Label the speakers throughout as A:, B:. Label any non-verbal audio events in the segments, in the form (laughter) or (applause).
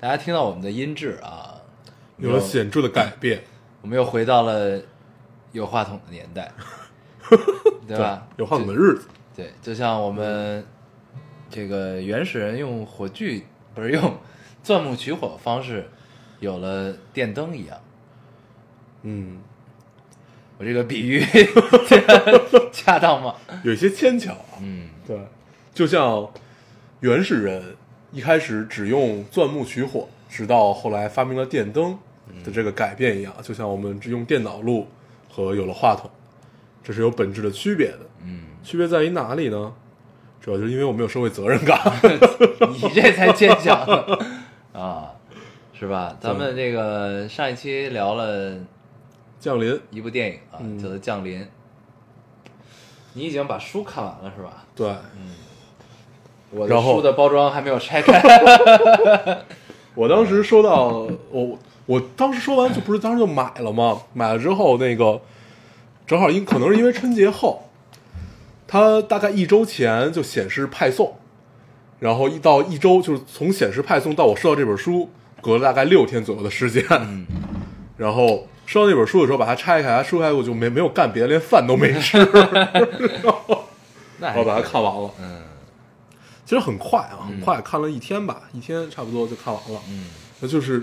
A: 大家听到我们的音质啊，
B: 有了显著的改变，
A: 我们又回到了有话筒的年代，(laughs) 对吧？
B: 有话筒的日子，
A: 对，就像我们这个原始人用火炬不是用钻木取火方式有了电灯一样。
B: 嗯，
A: 我这个比喻 (laughs) 恰当吗？
B: 有一些牵强啊，
A: 嗯，
B: 对，就像原始人一开始只用钻木取火，直到后来发明了电灯的这个改变一样，就像我们只用电脑录和有了话筒，这是有本质的区别的。
A: 嗯，
B: 区别在于哪里呢？主要就是因为我们有社会责任感。(laughs)
A: 你这才坚强 (laughs) 啊，是吧？咱们这个上一期聊了
B: 降临，
A: 一部电影啊，
B: 嗯
A: 叫做《降临》。你已经把书看完了是吧？
B: 对，
A: 我的
B: 然后
A: 书的包装还没有拆开。(laughs)
B: 我当时收到我我当时说完就不是当时就买了吗？买了之后那个正好因可能是因为春节后，它大概一周前就显示派送，然后一到一周就是从显示派送到我收到这本书，隔了大概六天左右的时间。(laughs) 然后收到那本书的时候，把它拆开，它书开我就没没有干别的，连饭都没吃，(laughs) 然后把它看完了。
A: 嗯
B: 其实很快啊，很快，看了一天吧，一天差不多就看完了。
A: 嗯。
B: 那就是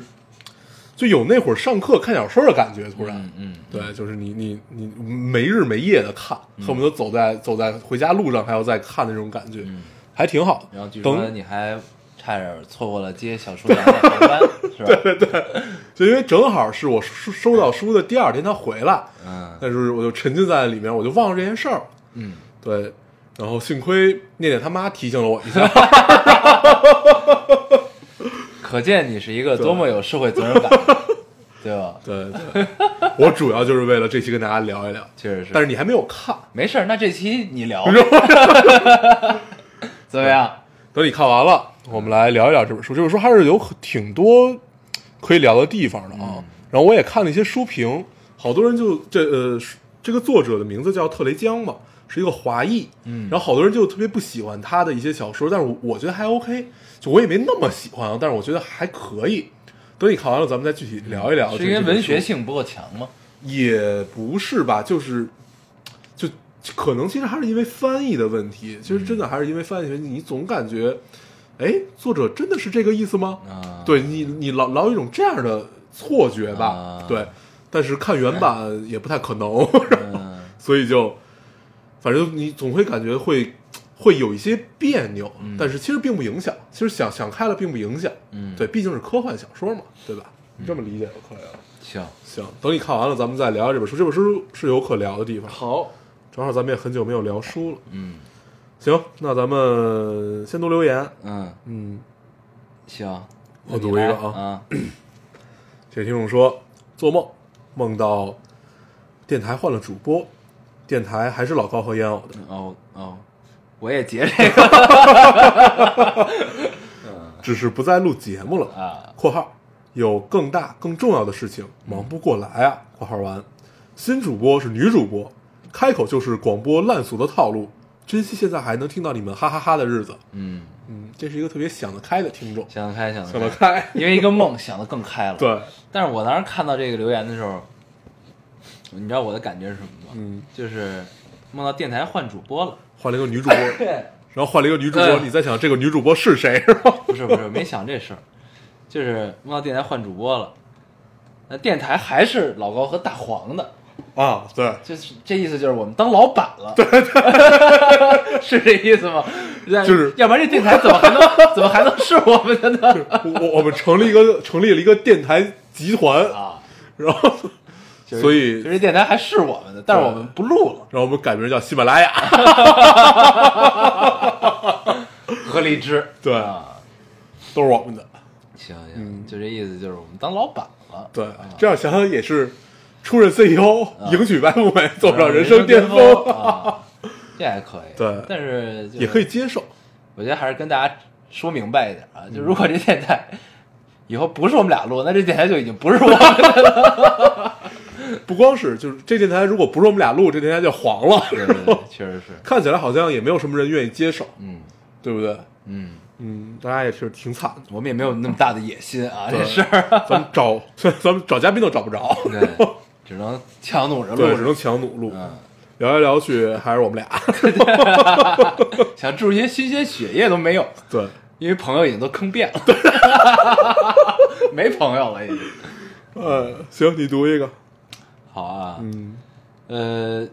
B: 就有那会儿上课看小说的感觉，突然，
A: 嗯嗯，
B: 对，就是你你你没日没夜的看，恨不得走在走在回家路上还要再看的那种感觉，还挺好。
A: 然后据说你还差点错过了接小书娘的 (laughs) 航班，是吧？(laughs)
B: 就因为正好是我收收到书的第二天他回来，
A: 嗯。
B: 但是我就沉浸在里面，我就忘了这件事儿。
A: 嗯，
B: 对，然后幸亏念念他妈提醒了我一下，(laughs)
A: 可见你是一个多么有社会责任感，(laughs) 对吧？
B: 对对，我主要就是为了这期跟大家聊一聊，
A: 确实是。
B: 但是你还没有看，
A: 没事儿，那这期你聊 (laughs) 怎么样？
B: 等你看完了，我们来聊一聊这本书。这本书还是有挺多可以聊的地方的啊。然后我也看了一些书评，好多人就这呃，这个作者的名字叫特雷江嘛，是一个华裔。
A: 嗯
B: 然后好多人就特别不喜欢他的一些小说，但是我我觉得还 OK，就我也没那么喜欢啊，但是我觉得还可以。等你看完了，咱们再具体聊一聊。
A: 是因为文学性不够强吗？
B: 也不是吧，就是就可能其实还是因为翻译的问题，其实真的还是因为翻译的问题，你总感觉，哎，作者真的是这个意思吗？
A: 啊，
B: 对你，你老老有一种这样的错觉吧？
A: 啊
B: 对，但是看原版也不太可能，
A: 嗯 (laughs)
B: 所以就反正你总会感觉会会有一些别扭，但是其实并不影响，其实想想开了并不影响，
A: 嗯，
B: 对，毕竟是科幻小说嘛，对吧？你这么理解就可以了。
A: 行，
B: 行，等你看完了，咱们再聊聊这本书。这本书是有可聊的地方。
A: 好，
B: 正好咱们也很久没有聊书了。
A: 嗯
B: 行，那咱们先读留言。
A: 嗯，
B: 嗯，
A: 行，
B: 我读一个啊
A: 啊，
B: 这位听众说，做梦梦到电台换了主播，电台还是老高和烟偶的，
A: 哦哦，我也截这个 (laughs)
B: 只是不再录节目了。
A: 啊，（
B: 括号有更大更重要的事情忙不过来啊。）（括号完）新主播是女主播，开口就是广播烂俗的套路。珍惜现在还能听到你们哈哈哈的日子。
A: 嗯，
B: 嗯，这是一个特别想得开的听众，
A: 想得开，想
B: 想
A: 得开，
B: 得开。
A: 因为一个梦想得更开了。(laughs)
B: 对，
A: 但是我当时看到这个留言的时候，你知道我的感觉是什么吗？
B: 嗯，
A: 就是梦到电台换主播了。
B: 换了一个女主播，(laughs)
A: 对，
B: 然后换了一个女主播，
A: 嗯
B: 你在想这个女主播是谁是吧？(laughs)
A: 不是不是，没想这事儿，就是梦到电台换主播了。那电台还是老高和大黄的，
B: 啊，对，
A: 就是这意思，就是我们当老板了，对对，(laughs) 是这意思吗？
B: 就是
A: 要不然这电台怎么还能怎么还能是我们的呢？
B: 我我们成立一个成立了一个电台集团，
A: 啊，
B: 然后
A: 就是
B: 所以
A: 就这电台还是我们的，但是我们不录了，
B: 然后我们改名叫喜马拉雅，(laughs)
A: 和荔枝 (laughs)
B: 对
A: 啊，
B: 都是我们的。
A: 行行，
B: 嗯
A: 就这意思，就是我们当老板了。
B: 对
A: 啊，
B: 这样想想也是出任 CEO，迎娶白富美，走上人
A: 生
B: 生巅
A: 峰
B: 峰，(laughs)
A: 啊，这还可以。
B: 对
A: 但是就
B: 也可以，接受。
A: 我觉得还是跟大家说明白一点啊，
B: 嗯
A: 就如果这电台以后不是我们俩录，那这电台就已经不是我们的了。
B: 不光是，就是这电台如果不是我们俩录，这电台就黄了。
A: 对对对，确实是。
B: 看起来好像也没有什么人愿意接手，
A: 嗯
B: 对不对？
A: 嗯，
B: 嗯，大家也是挺惨的。
A: 我们也没有那么大的野心啊，这事儿。
B: 咱们找咱们找嘉宾都找不着，
A: 对，(laughs) 只能强弩着录
B: 只能强弩录。
A: 嗯，
B: 聊来聊去还是我们俩。(laughs)
A: 想注入一些新鲜血液都没有，(laughs)
B: 对，
A: 因为朋友已经都坑遍了，没朋友了已经。
B: 呃，行，你读一个。
A: 好啊，
B: 嗯
A: 呃，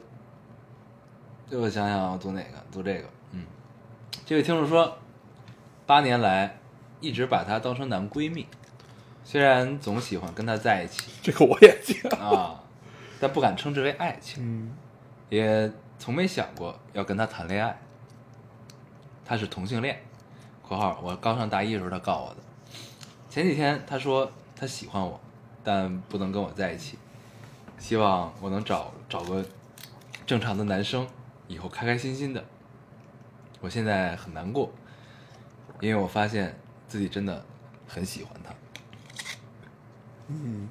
A: 我想想，我读哪个？读这个。嗯，这位听众说，八年来一直把她当成男闺蜜，虽然总喜欢跟她在一起
B: 这个我也记得。
A: 啊，但不敢称之为爱情，
B: 嗯
A: 也从没想过要跟她谈恋爱。她是同性恋（括号我刚上大一的时候她告我的）。前几天她说她喜欢我，但不能跟我在一起，希望我能找找个正常的男生，以后开开心心的。我现在很难过，因为我发现自己真的很喜欢他。
B: 嗯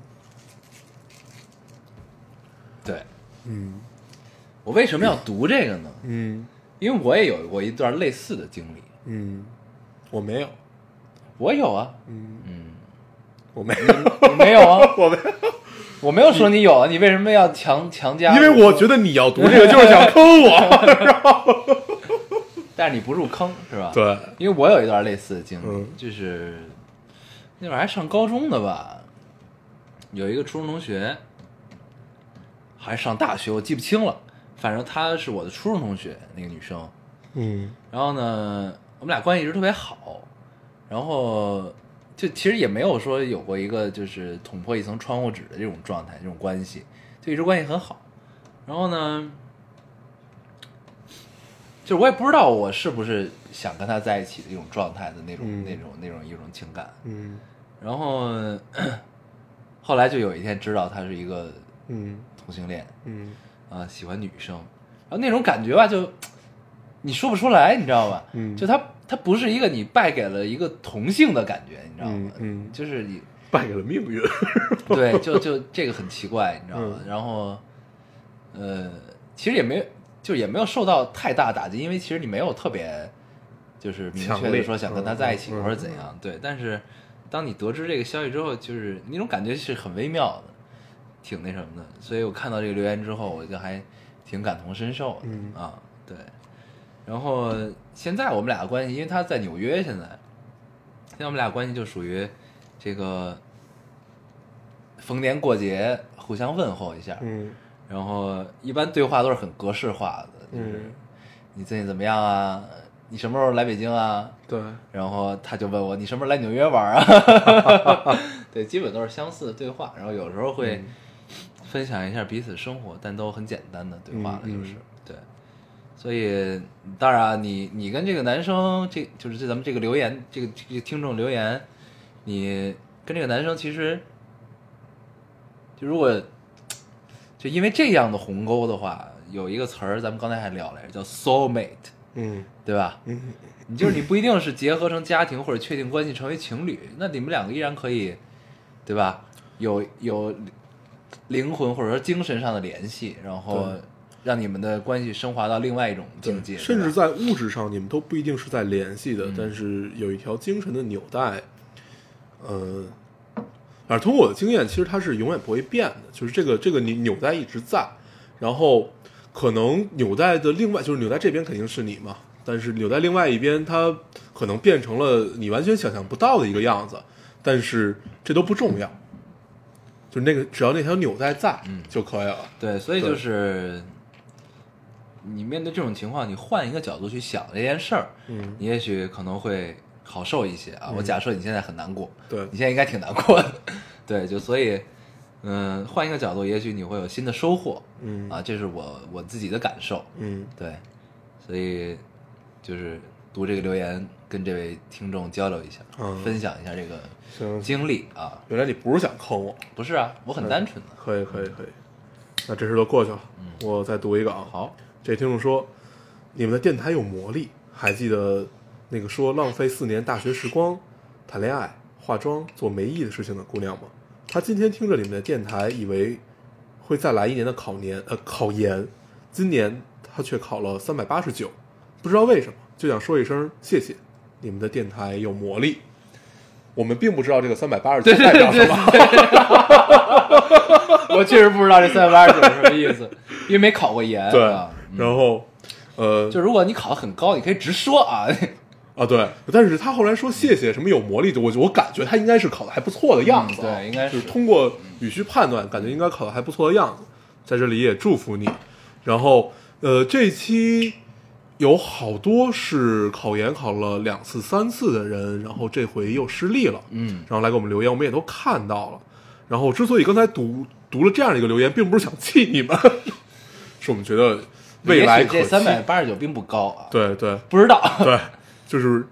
A: 对
B: 嗯
A: 我为什么要读这个呢？
B: 嗯
A: 因为我也有过一段类似的经历。
B: 嗯，我没有。
A: 我有啊，
B: 嗯，
A: 嗯，
B: 我没有，
A: 我没有啊？(laughs)
B: 我没有，
A: 我没有说你有啊，你为什么要强强加？
B: 因为我觉得你要读这个就是想坑我。(laughs)
A: 但是你不入坑是吧？，
B: 对，
A: 因为我有一段类似的经历，
B: 嗯
A: 就是那会儿还上高中的吧，有一个初中同学，还上大学，我记不清了，反正她是我的初中同学，那个女生。
B: 嗯
A: 然后呢，我们俩关系一直特别好，然后就其实也没有说有过一个就是捅破一层窗户纸的这种状态，这种关系，就一直关系很好。然后呢，就是我也不知道我是不是想跟他在一起的一种状态的那种、
B: 嗯
A: 那种那种一种情感。
B: 嗯
A: 然后后来就有一天知道他是一个
B: 嗯
A: 同性恋，
B: 嗯
A: 啊，喜欢女生，然后那种感觉吧，就你说不出来，你知道吧？
B: 嗯
A: 就他他不是一个你败给了一个同性的感觉，你知道吗？
B: 嗯嗯
A: 就是你
B: 败给了命运。(laughs) (laughs)
A: 对，就就这个很奇怪，你知道吗？
B: 嗯
A: 然后呃，其实也没有，就也没有受到太大打击，因为其实你没有特别就是明确的说想跟他在一起或者怎样，对。但是当你得知这个消息之后，就是那种感觉是很微妙的，挺那什么的。所以我看到这个留言之后，我就还挺感同身受的、
B: 嗯
A: 啊，对。然后现在我们俩关系，因为他在纽约，现在现在我们俩关系就属于这个逢年过节互相问候一下，
B: 嗯
A: 然后一般对话都是很格式化的，就是
B: 嗯
A: 你最近怎么样啊？你什么时候来北京啊？
B: 对，
A: 然后他就问我你什么时候来纽约玩啊？(laughs) 对，基本都是相似的对话，然后有时候会
B: 嗯
A: 分享一下彼此生活，但都很简单的对话了，
B: 嗯
A: 就是、对。所以当然，你你跟这个男生，这就是这咱们这个留言，这个这个听众留言，你跟这个男生其实，就如果就因为这样的鸿沟的话，有一个词儿咱们刚才还聊来着，叫 soul mate，
B: 嗯
A: 对吧？
B: 嗯
A: 你就是你不一定是结合成家庭或者确定关系成为情侣，那你们两个依然可以，对吧？有有灵魂或者说精神上的联系，然后让你们的关系升华到另外一种境界，
B: 甚至在物质上你们都不一定是在联系的，
A: 嗯。
B: 但是有一条精神的纽带，呃，反正通过我的经验，其实它是永远不会变的，就是这个这个纽纽带一直在，然后可能纽带的另外就是纽带这边肯定是你嘛，但是纽带另外一边它可能变成了你完全想象不到的一个样子，但是这都不重要，就是那个只要那条纽带在
A: 嗯。
B: 就可以了，
A: 对，所以就是你面对这种情况，你换一个角度去想这件事儿，
B: 嗯
A: 你也许可能会好受一些啊。我假设你现在很难过，
B: 对
A: 你现在应该挺难过的，(laughs) 对，就所以，嗯，换一个角度，也许你会有新的收获，
B: 嗯
A: 啊，这是我我自己的感受，
B: 嗯
A: 对，所以就是读这个留言，跟这位听众交流一下，
B: 嗯
A: 分享一下这个，经历啊。
B: 原来你不是想坑我，
A: 不是啊，我很单纯的。
B: 可以可以可以，那这事都过去了，我再读一个啊，
A: 好，
B: 这听众说，你们的电台有魔力，还记得那个说浪费四年大学时光谈恋爱、化妆、做没意义的事情的姑娘吗？她今天听着你们的电台，以为会再来一年的考年呃考研，今年她却考了三百八十九，不知道为什么，就想说一声谢谢，你们的电台有魔力。我们并不知道这个三百八十九代表什么，(laughs)
A: 我确实不知道这三百八十九是什么意思，因为没考过研。
B: 对
A: 啊，
B: 然后呃，
A: 就如果你考得很高，你可以直说啊。(laughs)
B: 啊，对，但是他后来说谢谢什么有魔力的，我我感觉他应该是考的还不错的样子、啊
A: 嗯对应该
B: 就是通过语序判断，感觉应该考的还不错的样子，在这里也祝福你。然后呃，这一期有好多是考研考了两次、三次的人，然后这回又失利了，
A: 嗯，
B: 然后来给我们留言，我们也都看到了。然后之所以刚才读读了这样的一个留言，并不是想气你们，(laughs) 是我们觉得未来可期。
A: 这三百八十九并不高啊，
B: 对对，
A: 不知道。
B: 对，就是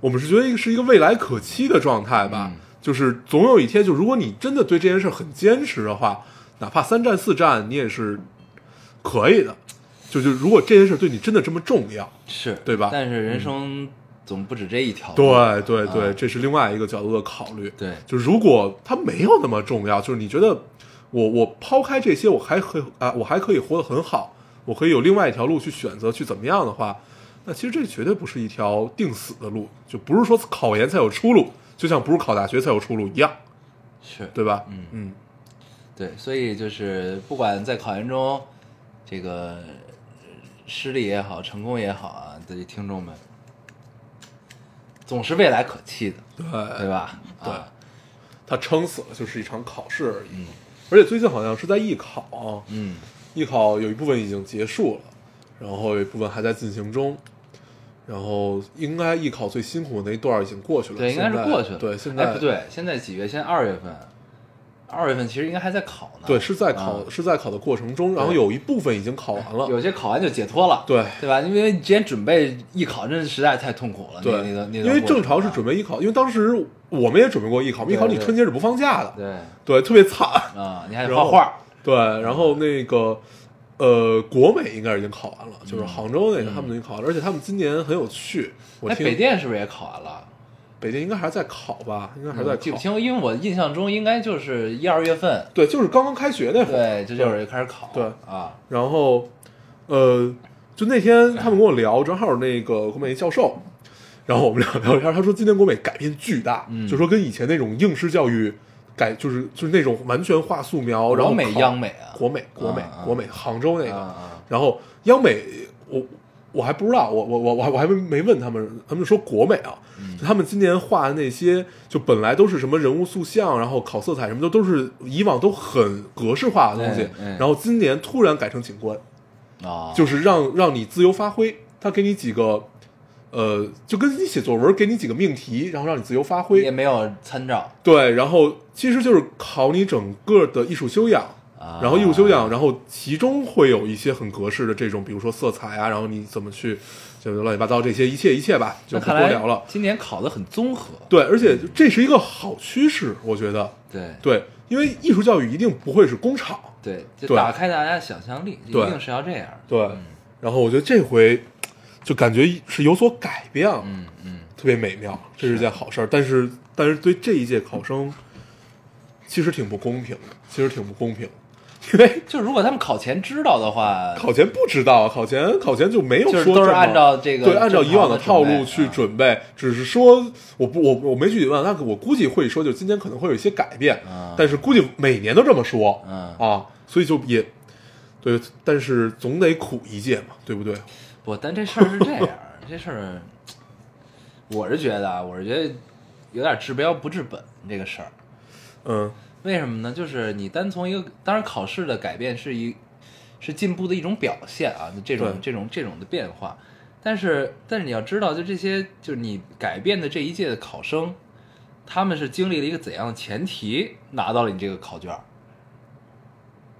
B: 我们是觉得一个是一个未来可期的状态吧。
A: 嗯
B: 就是总有一天，就如果你真的对这件事很坚持的话，哪怕三战四战，你也是可以的。就就如果这件事对你真的这么重要，
A: 是
B: 对吧
A: 但是人生总不止这一条路。
B: 对对对，
A: 啊
B: 这是另外一个角度的考虑。
A: 对
B: 就如果它没有那么重要，就是你觉得我我抛开这些，我还可以啊，我还可以活得很好，我可以有另外一条路去选择，去怎么样的话，那其实这绝对不是一条定死的路，就不是说考研才有出路，就像不是考大学才有出路一样，
A: 是，
B: 对吧？
A: 嗯。
B: 嗯，
A: 对，所以就是不管在考研中这个呃失利也好，成功也好啊，这些听众们，总是未来可期的，
B: 对
A: 对吧？
B: 对。
A: 啊。
B: 它撑死了就是一场考试而已。
A: 嗯。
B: 而且最近好像是在艺考，
A: 嗯，
B: 艺考有一部分已经结束了，然后有一部分还在进行中，然后应该艺考最辛苦的那一段已经过去了，
A: 对，应该是过去了。
B: 对，现在、
A: 哎不对，现在几月？现在二月份，二月份其实应该还在考呢。
B: 对，是在考、
A: 啊
B: 是在考的过程中，然后有一部分已经考完了，
A: 有些考完就解脱了，
B: 对
A: 对吧？因为你之前准备艺考，真的实在太痛苦了。
B: 对，
A: 那那个那
B: 因为正常是准备艺考，因为当时我们也准备过艺考，艺考你春节是不放假的，
A: 对
B: 对，特别惨，
A: 啊，你还得画画，
B: 对，然后那个呃，国美应该已经考完了，
A: 嗯
B: 就是杭州那个他们已经考完了，而且他们今年很有趣，我
A: 哎，
B: 听
A: 北电是不是也考完了？
B: 北电应该还在考吧，应该还在考，
A: 记不清，因为我印象中应该就是一二月份，
B: 对，就是刚刚开学那会儿，
A: 对，这就是开始考，
B: 对
A: 啊，
B: 然后，呃，就那天他们跟我聊，正好那个国美教授，然后我们俩聊天，他说今年国美改变巨大，
A: 嗯
B: 就说跟以前那种应试教育改，就是就是那种完全画素描，然后
A: 国美央美啊
B: 国美国美国美杭州那个，然后央美我。我还不知道，我我我我还我还没没问他们，他们说国美啊，他们今年画的那些，就本来都是什么人物塑像，然后考色彩什么的，都是以往都很格式化的东西，然后今年突然改成景观，
A: 啊，
B: 就是让让你自由发挥。他给你几个，呃，就跟你写作文给你几个命题，然后让你自由发挥也。
A: 没有参照，
B: 对，然后其实就是考你整个的艺术修养。
A: 啊
B: 然后艺术修养，然后其中会有一些很格式的这种，比如说色彩啊，然后你怎么去，就乱七八糟这些一切一切吧，就不多聊了。
A: 今年考的很综合，
B: 对，而且这是一个好趋势，我觉得。
A: 对
B: 对，因为艺术教育一定不会是工厂。
A: 对，就打开大家的想象力，一定是要这样，
B: 对，然后我觉得这回就感觉是有所改变了。
A: 嗯嗯，
B: 特别美妙，这是件好事儿。但是，但是对这一届考生，其实挺不公平的，其实挺不公平的，因为 (laughs)
A: 就如果他们考前知道的话，
B: 考前不知道，考前考前就没有
A: 就是
B: 说
A: 都是按照这个
B: 对，按照以往
A: 的
B: 套路去
A: 准
B: 准备，只是说我不我我没具体问，那我估计会说，就今年可能会有一些改变，
A: 嗯
B: 但是估计每年都这么说，
A: 嗯
B: 啊，所以就也对，但是总得苦一届嘛，对不对？
A: 不，但这事儿是这样，这事儿，我是觉得啊，我是觉得有点治标不治本这个事儿。
B: 嗯
A: 为什么呢？就是你单从一个，当然考试的改变是一是进步的一种表现啊，这种这种这种的变化。但是但是你要知道，就这些就是你改变的这一届的考生，他们是经历了一个怎样的前提拿到了你这个考卷，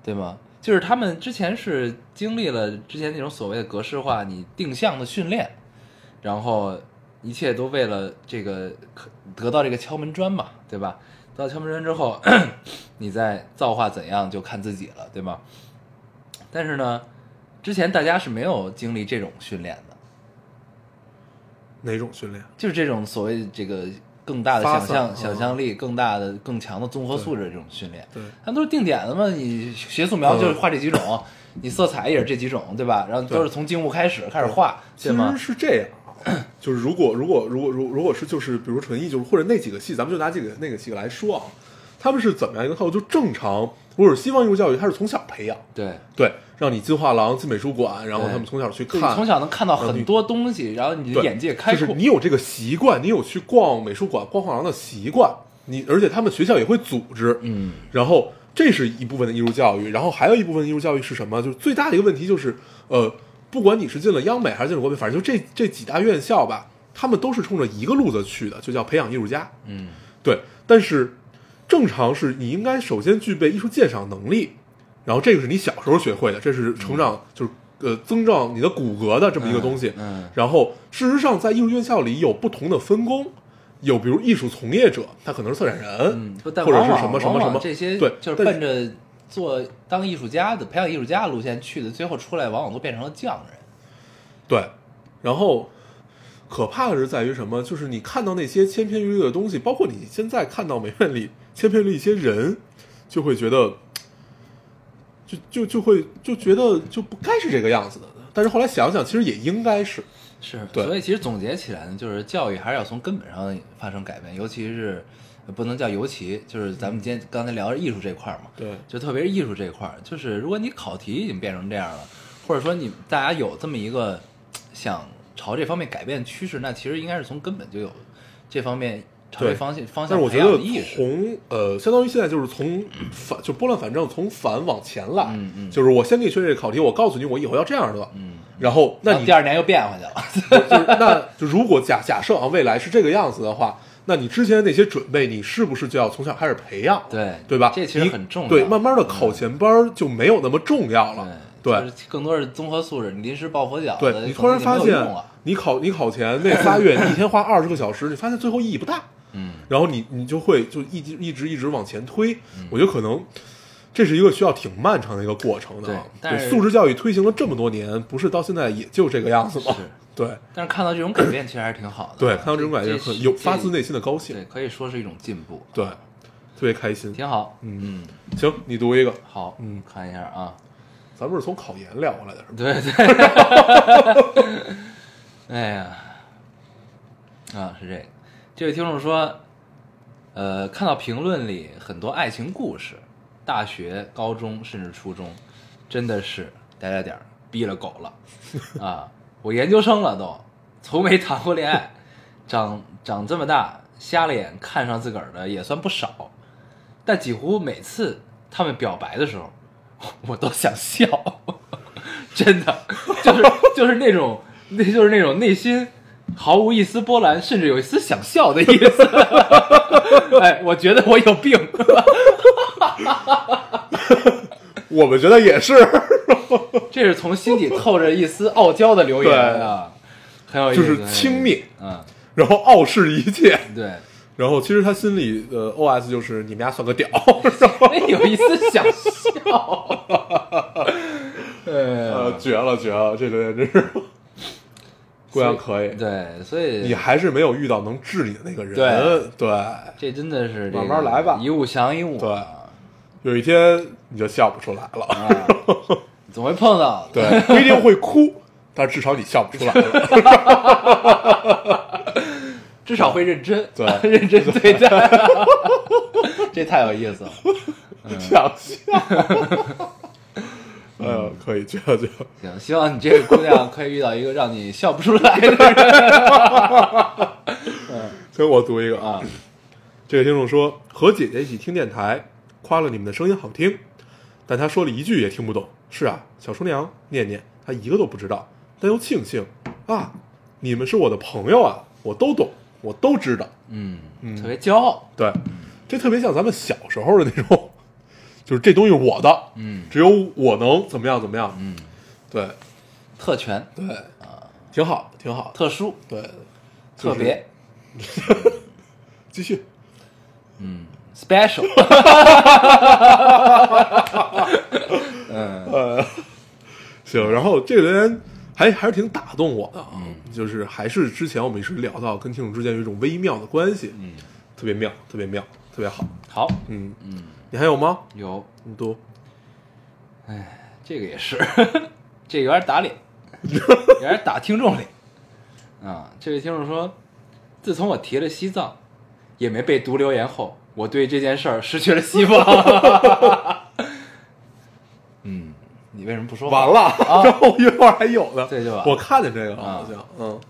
A: 对吗？就是他们之前是经历了之前那种所谓的格式化，你定向的训练，然后一切都为了这个可得到这个敲门砖嘛，对吧？得到敲门砖之后，(coughs) 你再造化怎样就看自己了，对吗？但是呢，之前大家是没有经历这种训练的，
B: 哪种训练？
A: 就是这种所谓这个更大的想象、
B: 散
A: 想象力、更大的、更强的综合素质这种训练。
B: 对
A: 他们都是定点的嘛，你学素描就是画这几种，(laughs) 你色彩也是这几种，对吧？然后都是从静物开始开始画，
B: 其
A: 对吗
B: 实？是这样啊，就是如果如果如果如如果是就是比如说纯艺，就是或者那几个系，咱们就拿这个那个系个来说啊，他们是怎么样一个套路？就正常，或者西方艺术教育，它是从小培养，
A: 对，
B: 对，让你进画廊、进美术馆，然后他们从小去
A: 就是
B: 看，
A: 从小能看到很多东西，然后你的眼界开
B: 就是
A: 阔。
B: 你有这个习惯，你有去逛美术馆、逛画廊的习惯，你而且他们学校也会组织，
A: 嗯，
B: 然后这是一部分的艺术教育，然后还有一部分艺术教育是什么？就是最大的一个问题就是，呃，不管你是进了央美还是进了国美，反正就这这几大院校吧，他们都是冲着一个路子去的，就叫培养艺术家。
A: 嗯，
B: 对，但是正常是你应该首先具备艺术鉴赏能力，然后这个是你小时候学会的，这是成长、就是呃增长你的骨骼的这么一个东西。
A: 嗯嗯
B: 然后事实上在艺术院校里有不同的分工。有比如艺术从业者，他可能是策展人，
A: 嗯，
B: 或者是什么什么什么，
A: 这些
B: 对，
A: 就是奔着做当艺术家的、培养艺术家的路线去的，最后出来往往都变成了匠人。
B: 对，然后可怕的是在于什么？就是你看到那些千篇一律的东西，包括你现在看到美院里千篇一律一些人，就会觉得，就就就会就觉得就不该是这个样子的。但是后来想想，其实也应该是，
A: 是，
B: 对
A: 所以其实总结起来呢，就是教育还是要从根本上发生改变，尤其是呃不能叫尤其，就是咱们今天刚才聊的艺术这块儿嘛，
B: 对。
A: 就特别是艺术这块儿，就是如果你考题已经变成这样了，或者说你大家有这么一个想朝这方面改变趋势，那其实应该是从根本就有这方面朝这
B: 对
A: 方向方向
B: 但是我觉得。从呃，相当于现在就是从反就拨乱反正，从反往前来，
A: 嗯嗯
B: 就是我先给你学这个考题，我告诉你我以后要这样的，
A: 嗯，
B: 然后那你
A: 第二年又变回去了。(laughs)
B: 就是那就如果假假设啊，未来是这个样子的话，那你之前的那些准备，你是不是就要从小开始培养？
A: 对
B: 对吧？
A: 这其实很重要
B: 对，慢慢的考前班儿就没有那么重要了。
A: 对，
B: 对
A: 就是更多是综合素质。你临时抱佛脚，
B: 对，你突然发现你考你考前那仨月，你一天花二十个小时，你发现最后意义不大。
A: 嗯，
B: 然后你你就会就一直一直一直往前推。我觉得可能这是一个需要挺漫长的一个过程的啊。
A: 对
B: 素质教育推行了这么多年，不是到现在也就这个样子吗？对
A: 但是看到这种改变，其实还是挺好的。
B: 对，看到这种改变很有发自内心的高兴
A: 对，。可以说是一种进步，
B: 对，特别开心。
A: 挺好。
B: 嗯
A: 嗯，
B: 行，你读一个，
A: 好，
B: 嗯，
A: 看一下啊，
B: 咱们是从考研聊过来的，是吧？
A: 对对。(laughs) 哎呀，啊，是这个。这位听众说，呃，看到评论里很多爱情故事，大学、高中甚至初中，真的是点点点逼了狗了啊！我研究生了都，从没谈过恋爱，长 (laughs) 长这么大，瞎了眼看上自个儿的也算不少，但几乎每次他们表白的时候，我都想笑，(laughs) 真的就是就是那种那就是那种内心毫无一丝波澜，甚至有一丝想笑的意思。(laughs) 哎，我觉得我有病。(laughs)
B: 我们觉得也是，(laughs)
A: 这是从心底透着一丝傲娇的留言啊，很有意思，
B: 就是轻蔑，
A: 嗯，
B: 然后傲视一切，
A: 对，
B: 然后其实他心里的 OS 就是你们家算个屌，
A: 哎，有一丝想笑，呃，
B: 呃，绝了绝了，这留言真是，姑娘可以，
A: 对，所以
B: 你还是没有遇到能治你的那个人，
A: 对。
B: 对，
A: 这真的是这个
B: 慢慢来吧。
A: 一物降一物，
B: 对。有一天你就笑不出来了，
A: 啊，(laughs) 总会碰到的，
B: 对，不一定会哭，(laughs) 但至少你笑不出来了，(laughs)
A: 至少会认真，
B: 对。
A: 认真对待，这太有意思了。
B: 想笑，哎呦，可以，绝了绝了，
A: 行，希望你这个姑娘可以遇到一个让你笑不出来的人
B: 行，(laughs) (laughs) 我读一个
A: 啊。
B: 这个听众说，和姐姐一起听电台，夸了你们的声音好听，但她说了一句也听不懂。是啊，小厨娘、念念，她一个都不知道，但又庆幸啊，你们是我的朋友啊，我都懂，我都知道。
A: 嗯嗯，特别骄傲，
B: 对，这特别像咱们小时候的那种，就是这东西是我的，
A: 嗯
B: 只有我能怎么样怎么样。
A: 嗯，
B: 对
A: 特权，
B: 对，啊挺好，挺好。
A: 特殊、
B: 对，
A: 特别，(laughs)
B: 继续。
A: 嗯，special。(laughs) 嗯 (laughs)
B: 呃，行，然后这个留言还还是挺打动我的啊，就是还是之前我们一直聊到跟听众之间有一种微妙的关系，
A: 嗯，
B: 特别妙，特别妙，特别好。
A: 好，
B: 嗯，
A: 嗯，
B: 你还有吗？
A: 有，
B: 你读。
A: 哎，这个也是，(laughs) 这有点打脸，有点打听众脸。啊，这位听众说，自从我提了西藏，也没被读留言后，我对这件事儿失去了希望。(laughs) 嗯，你为什么不说话？
B: 完了，(laughs) 然后一会儿还有呢。
A: 对就完了
B: 我看见这个了，
A: 啊
B: 好像，嗯，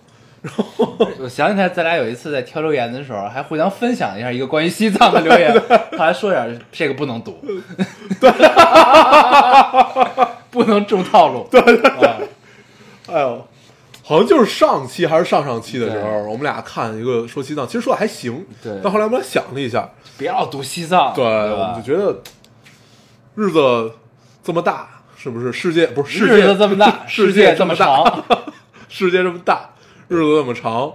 A: 我想起来，咱俩有一次在挑留言的时候，还互相分享一下一个关于西藏的留言，(laughs) 后来说点儿这个不能读，对，(laughs) 不能中套路，对
B: 哎呦，好像就是上期还是上上期的时候，我们俩看一个说西藏，其实说的还行，
A: 对
B: 但后来我们俩想了一下，
A: 别老读西藏，
B: 对，
A: 对
B: 我们就觉得日子这么大，是不是？世界不是世界
A: 日子这么大，(laughs)
B: 世
A: 世界这么
B: 大
A: 长，
B: 世界这么大，日子那么长，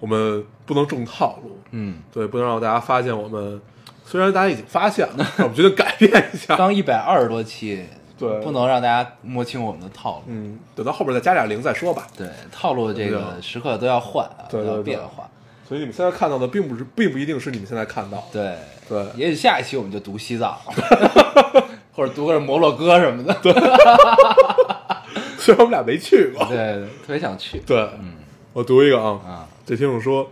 B: 我们不能中套路，
A: 嗯，
B: 对，不能让大家发现我们。虽然大家已经发现了，但 (laughs) 我们决定改变一下。
A: 刚一百二十多期，
B: 对
A: 不能让大家摸清我们的套路，
B: 嗯，等到后边再加点零再说吧。
A: 对，套路这个时刻都要换啊，都要变化，
B: 所以你们现在看到的，并不是，并不一定是你们现在看到的。
A: 对
B: 对
A: 也许下一期我们就读西藏，(laughs) 或者读个摩洛哥什么的，对 (laughs)
B: 虽然我们俩没去过。
A: 对，特别想去，
B: 对，我读一个啊，
A: 啊，
B: 这听众说，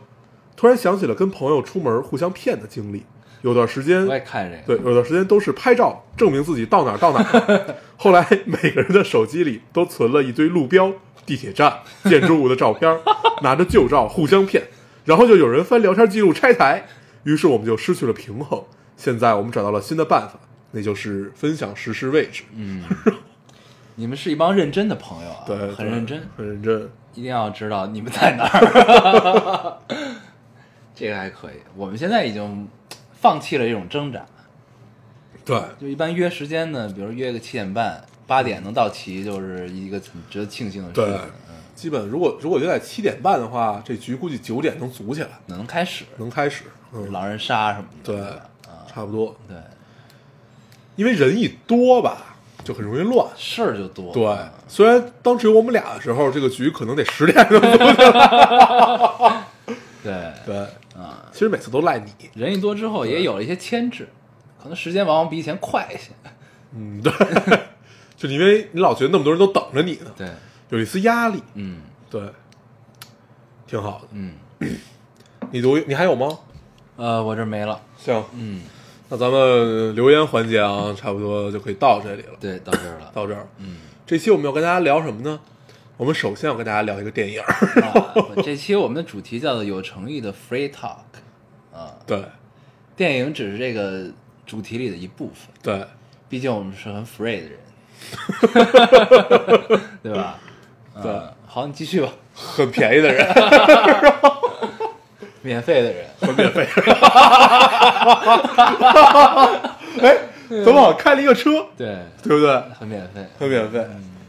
B: 突然想起了跟朋友出门互相骗的经历。有段时间
A: 我，也看这个，
B: 对，有段时间都是拍照证明自己到哪儿到哪儿。(laughs) 后来每个人的手机里都存了一堆路标、地铁站、建筑物的照片，拿着旧照互相骗，然后就有人翻聊天记录拆台，于是我们就失去了平衡。现在我们找到了新的办法，那就是分享实时位置。
A: 嗯，你们是一帮认真的朋友啊，(laughs)
B: 对，对
A: 很认真，
B: 很认真。
A: 一定要知道你们在哪儿。(laughs) 这个还可以，我们现在已经放弃了这种挣扎，
B: 对，
A: 就一般约时间呢，比如约个七点半、八点能到齐，就是一个很值得庆幸的事
B: 对。基本如果如果约在七点半的话，这局估计九点能组起来，
A: 能开始，
B: 能开始。嗯，
A: 狼人杀什么的。
B: 对
A: 啊，
B: 差不多。
A: 对，
B: 因为人一多吧，就很容易乱。
A: 事儿就多。
B: 对，虽然当时有我们俩的时候，这个局可能得十点能组起来。
A: 对 (laughs)
B: 对，
A: 啊，
B: 其实每次都赖你。
A: 人一多之后也有了一些牵制，可能时间往往比以前快一些。
B: 嗯，对，(laughs) 就因为你老觉得那么多人都等着你呢，
A: 对，
B: 有一丝压力。
A: 嗯
B: 对，(sniffs) 挺好的。
A: 嗯，(coughs)
B: 你读，你还有吗？
A: 呃，我这没了。
B: 行，
A: 嗯，
B: 那咱们留言环节啊，差不多就可以到这里了。
A: 对，到这儿了。
B: 到这儿，
A: 嗯。
B: 这期我们要跟大家聊什么呢？我们首先要跟大家聊一个电影。
A: 啊，这期我们的主题叫做有诚意的 free talk，啊，
B: 对
A: 电影只是这个主题里的一部分，
B: 对，
A: 毕竟我们是很 free 的人，(laughs) 对吧？
B: 对
A: 嗯好，你继续吧。
B: 很便宜的人，(laughs) (laughs)
A: 免费的人，(laughs)
B: 很免费。(laughs) 哎，怎么好像开了一个车，
A: 对，
B: 对不对？
A: 很免费。
B: 很免费。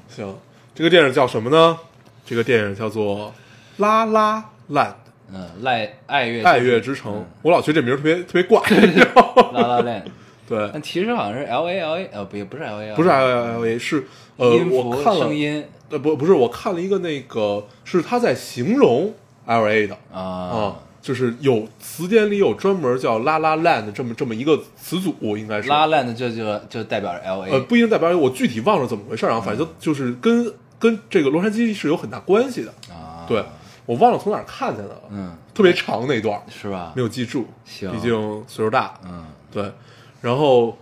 B: 行，这个电影叫什么呢？这个电影叫做《拉拉烂。
A: 嗯，赖爱乐
B: 爱乐之城》。我老觉得这名儿特别特别怪，(laughs)
A: 拉拉链，
B: 对，
A: 但其实好像是 L A L A，呃，不，不是 L A
B: 不是 L A L A，是呃，我看了
A: 声，音。
B: 呃，不不是，我看了一个那个是他在形容 L A 的。
A: 啊。
B: 啊，，就是有词典里有专门叫拉拉 land 这么这么一个词组，应该是。
A: 拉烂的就就就代表 L A，呃
B: 不一定代表我具体忘了怎么回事啊，反正就是跟跟这个洛杉矶是有很大关系的。
A: 啊，
B: 对，我忘了从哪儿看见的了，
A: 嗯，
B: 特别长那段儿
A: 是吧？
B: 没？有记住，
A: 行。
B: 毕竟岁数大。
A: 嗯，
B: 对，然后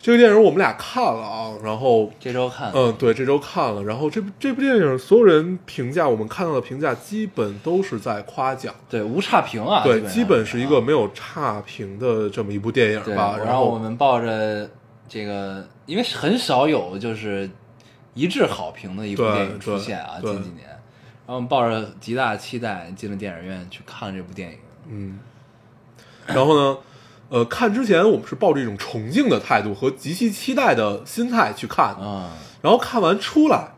B: 这个电影我们俩看了啊，然后
A: 这周看，
B: 嗯，对，这周看了，然后这部这部电影所有人评价，我们看到的评价基本都是在夸奖，
A: 对，无差评啊，
B: 对，基本是一
A: 啊
B: 个没有差评的这么一部电影，吧。
A: 然
B: 后
A: 我们抱着这个，因为很少有就是一致好评的一部电影出现啊，
B: 对
A: 近几年，然后我们抱着极大的期待进了电影院去看了这部电影，
B: 嗯，然后呢，呃，看之前我们是抱着一种崇敬的态度和极其期待的心态去看的，
A: 啊，
B: 然后看完出来，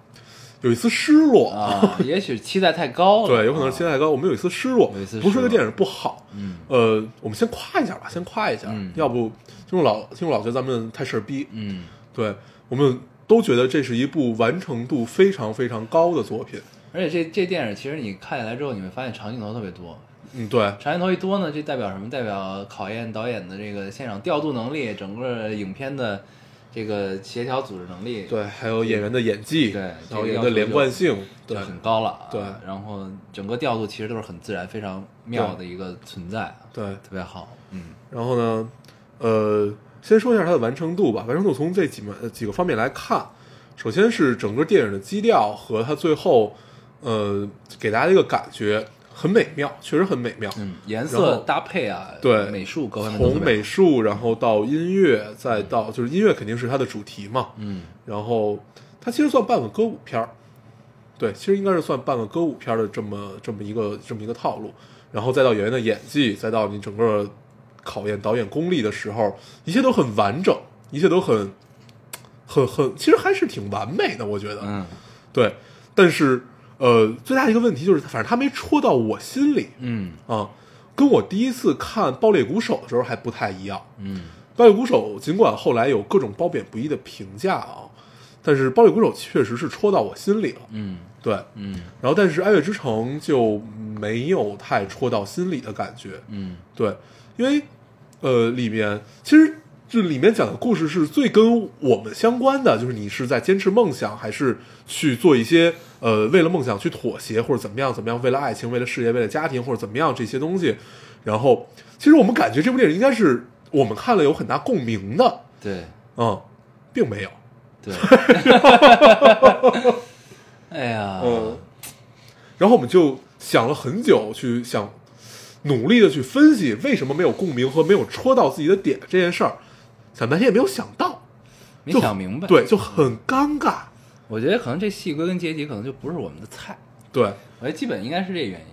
B: 有一丝失落
A: 啊，也许期待太高了，(laughs)
B: 对，有可能是期待太高，我们有一丝失落，
A: 有一丝失落
B: 不是这个电影不好，
A: 嗯
B: 呃，我们先夸一下吧，先夸一下，
A: 嗯
B: 要不听众老听众老觉得咱们太事儿逼，
A: 嗯，
B: 对，我们都觉得这是一部完成度非常非常高的作品，
A: 而且这这电影其实你看下来之后，你会发现长镜头特别多，
B: 嗯，对，
A: 长镜头一多呢，就代表什么？代表考验导演的这个现场调度能力，整个影片的这个协调组织能力，
B: 对，还有演员的演技，
A: 对
B: 然
A: 这个
B: 后演员的连贯性，
A: 就
B: 对，
A: 很高了啊。
B: 对
A: 然后整个调度其实都是很自然、非常妙的一个存在啊，
B: 对，
A: 特别好。嗯
B: 然后呢，呃，先说一下它的完成度吧。完成度从这几门呃几个方面来看，首先是整个电影的基调和它最后，呃，给大家一个感觉很美妙，确实很美妙。
A: 嗯，颜色搭配啊，
B: 对
A: 美术各方面
B: 从美术，然后到音乐，再到就是音乐肯定是它的主题嘛。
A: 嗯
B: 然后它其实算半个歌舞片儿，对，其实应该是算半个歌舞片的这么这么一个这么一个套路。然后再到演员的演技，再到你整个考验导演功力的时候，一切都很完整，一切都很很很，其实还是挺完美的，我觉得。
A: 嗯
B: 对，但是呃，最大的一个问题就是，反正他没戳到我心里
A: 嗯
B: 啊，跟我第一次看《爆裂鼓手》的时候还不太一样。
A: 嗯
B: 爆裂鼓手尽管后来有各种褒贬不一的评价啊，但是爆裂鼓手确实是戳到我心里了。
A: 嗯
B: 对，
A: 嗯
B: 然后但是爱乐之城就没有太戳到心里的感觉。
A: 嗯
B: 对，因为呃里面其实这里面讲的故事是最跟我们相关的，就是你是在坚持梦想，还是去做一些呃为了梦想去妥协，或者怎么样怎么样，为了爱情、为了事业、为了家庭或者怎么样这些东西。然后其实我们感觉这部电影应该是我们看了有很大共鸣的，
A: 对
B: 嗯，并没有。
A: 对。(laughs) 哎呀，
B: 嗯，然后我们就想了很久，去想努力的去分析为什么没有共鸣和没有戳到自己的点这件事儿，想半天也没有想到，
A: 没想明白。
B: 对，就很尴尬，
A: 我觉得可能这戏归根结底可能就不是我们的菜。
B: 对，
A: 我觉得基本应该是这原因，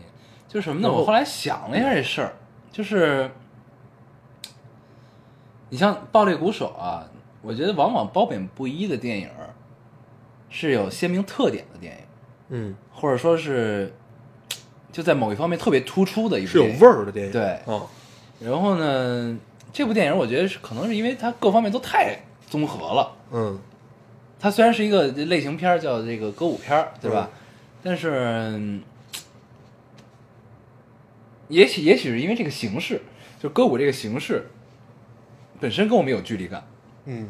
A: 就是什么呢？我后来想了一下这事儿，就是你像《爆裂鼓手》啊，我觉得往往褒贬不一的电影是有鲜明特点的电影，
B: 嗯，
A: 或者说是就在某一方面特别突出的一部
B: 是有味儿的电影，
A: 对。
B: 嗯，
A: 然后呢，这部电影我觉得是可能是因为它各方面都太综合了。
B: 嗯
A: 它虽然是一个类型片儿，叫这个歌舞片儿，对吧？但是，嗯也许也许是因为这个形式，就歌舞这个形式本身跟我们有距离感
B: 嗯，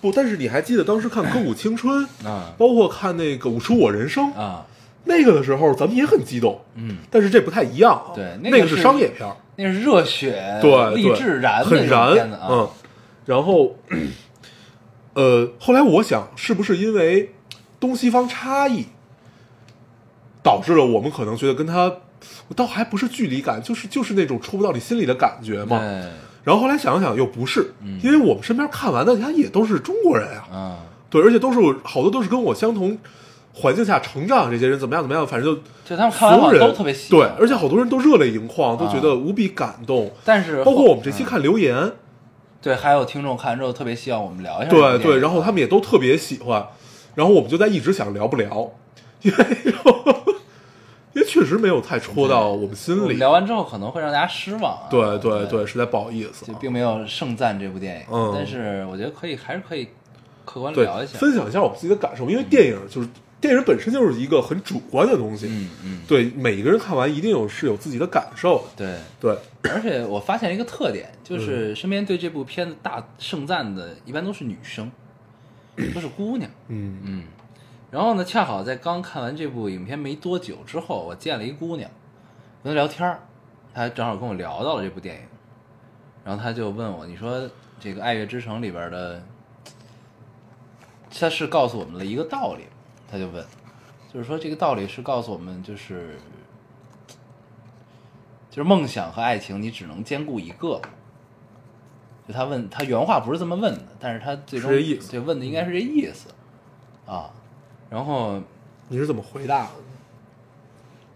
B: 不，但是你还记得当时看《歌舞青春》，
A: 啊
B: 包括看那个《舞出我人生》
A: 啊，
B: 那个的时候，咱们也很激动，
A: 嗯，
B: 但是这不太一样啊，
A: 对
B: 那
A: 个是
B: 商业片儿，
A: 那是热血、
B: 对，
A: 励志燃的
B: 很燃，
A: 啊，
B: 嗯。然后，(clears throat) 呃，后来我想，是不是因为东西方差异，导致了我们可能觉得跟他，我倒还不是距离感，就是就是那种戳不到你心里的感觉嘛。
A: 对，
B: 然后后来想了想，又不是，
A: 嗯。
B: 因为我们身边看完的，他也都是中国人啊，
A: 啊，
B: 对，而且都是好多都是跟我相同环境下成长，这些人怎么样怎么样，反正就
A: 就他们看完
B: 所有人
A: 都特别喜欢对，，
B: 而且好多人都热泪盈眶，都
A: 啊
B: 觉得无比感动。
A: 但是
B: 包括我们这
A: 嗯
B: 期看留言，
A: 对，还有听众看完之后特别希望我们聊一下
B: 对对，然后他们也都特别喜欢，然后我们就在一直想聊不聊，因为因为确实没有太戳到我们心里。
A: 聊完之后可能会让大家失望啊，
B: 对对对，实在不好意思。
A: 并没有盛赞这部电影，
B: 嗯
A: 但是我觉得可以，还是可以客观聊一，下。
B: 分享一下我们自己的感受，因为电影就是电影本身就是一个很主观的东西，
A: 嗯嗯，
B: 对每一个人看完一定有是有自己的感受。
A: 对。
B: 对，
A: 而且我发现一个特点，
B: 嗯
A: 就是身边对这部片子大盛赞的，一般都是女生，(coughs) 都是姑娘。
B: 嗯。
A: 嗯，然后呢，恰好在刚看完这部影片没多久之后，我见了一姑娘，跟她聊天儿，她正好跟我聊到了这部电影，然后她就问我，你说这个《爱乐之城》里边的，它是告诉我们了一个道理，她就问，就是说这个道理是告诉我们，就是就是梦想和爱情，你只能兼顾一个。就他问他原话不是这么问的，但是他最终
B: 这
A: 问的应该是这意思啊。然后
B: 你是怎么回答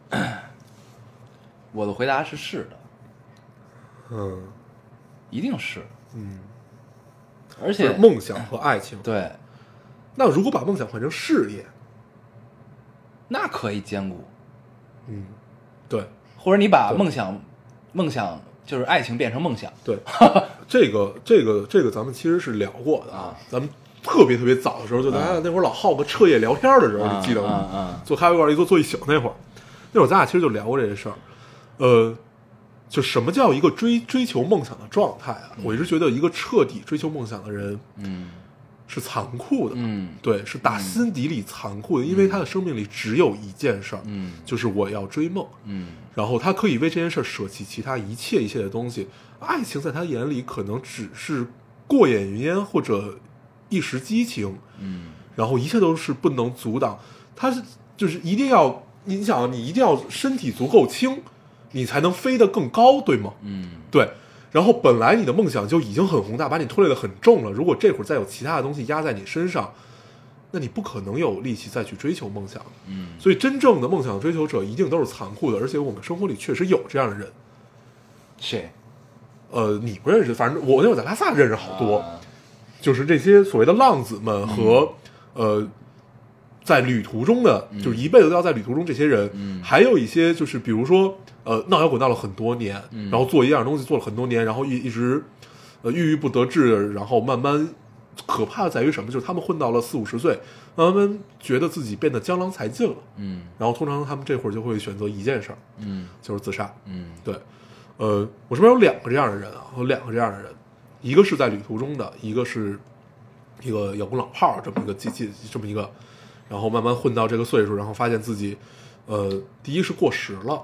B: 的？(clears throat)
A: 我的回答是是的，
B: 嗯
A: 一定是，
B: 嗯，
A: 而且
B: 梦想和爱情。
A: 对
B: 那如果把梦想换成事业，
A: 那可以兼顾，
B: 嗯，对。
A: 或者你把梦想梦想就是爱情变成梦想，
B: 对，(laughs) 这个这个这个咱们其实是聊过的
A: 啊，
B: 咱们特别特别早的时候，就咱俩那会儿老好个彻夜聊天的时候，
A: 啊
B: 你记得吗？
A: 啊啊。
B: 坐咖啡馆一坐坐一宿那会儿，那会儿咱俩其实就聊过这些事儿，呃。就什么叫一个追追求梦想的状态啊？我一直觉得一个彻底追求梦想的人
A: 嗯
B: 是残酷的，
A: 嗯
B: 对，是打心底里残酷的，因为他的生命里只有一件事儿，
A: 嗯
B: 就是我要追梦，
A: 嗯
B: 然后他可以为这件事儿舍弃其他一切一切的东西。爱情在他眼里可能只是过眼云烟或者一时激情，
A: 嗯
B: 然后一切都是不能阻挡。他是就是一定要，你想，你一定要身体足够轻，你才能飞得更高，对吗？
A: 嗯
B: 对。然后本来你的梦想就已经很宏大，把你拖累的很重了。如果这会儿再有其他的东西压在你身上，那你不可能有力气再去追求梦想。
A: 嗯，
B: 所以，真正的梦想追求者一定都是残酷的，而且我们生活里确实有这样的人。
A: 谁
B: 呃，你不认识，反正我那会儿在拉萨认识好多，
A: 啊
B: 就是这些所谓的浪子们和、呃，在旅途中的，就是一辈子都要在旅途中这些人，
A: 嗯。
B: 还有一些就是比如说呃闹摇滚闹了很多年，
A: 嗯。
B: 然后做一样东西做了很多年，然后一一直呃郁郁不得志，然后慢慢可怕的在于什么？就是他们混到了四五十岁，慢慢觉得自己变得江郎才尽了，
A: 嗯。
B: 然后通常他们这会儿就会选择一件事儿，
A: 嗯。
B: 就是自杀。
A: 嗯。
B: 对，呃，我身边有两个这样的人啊，有两个这样的人，一个是在旅途中的，一个是一个摇滚老炮儿这么一个机器这么一个，然后慢慢混到这个岁数，然后发现自己，呃，第一是过时了，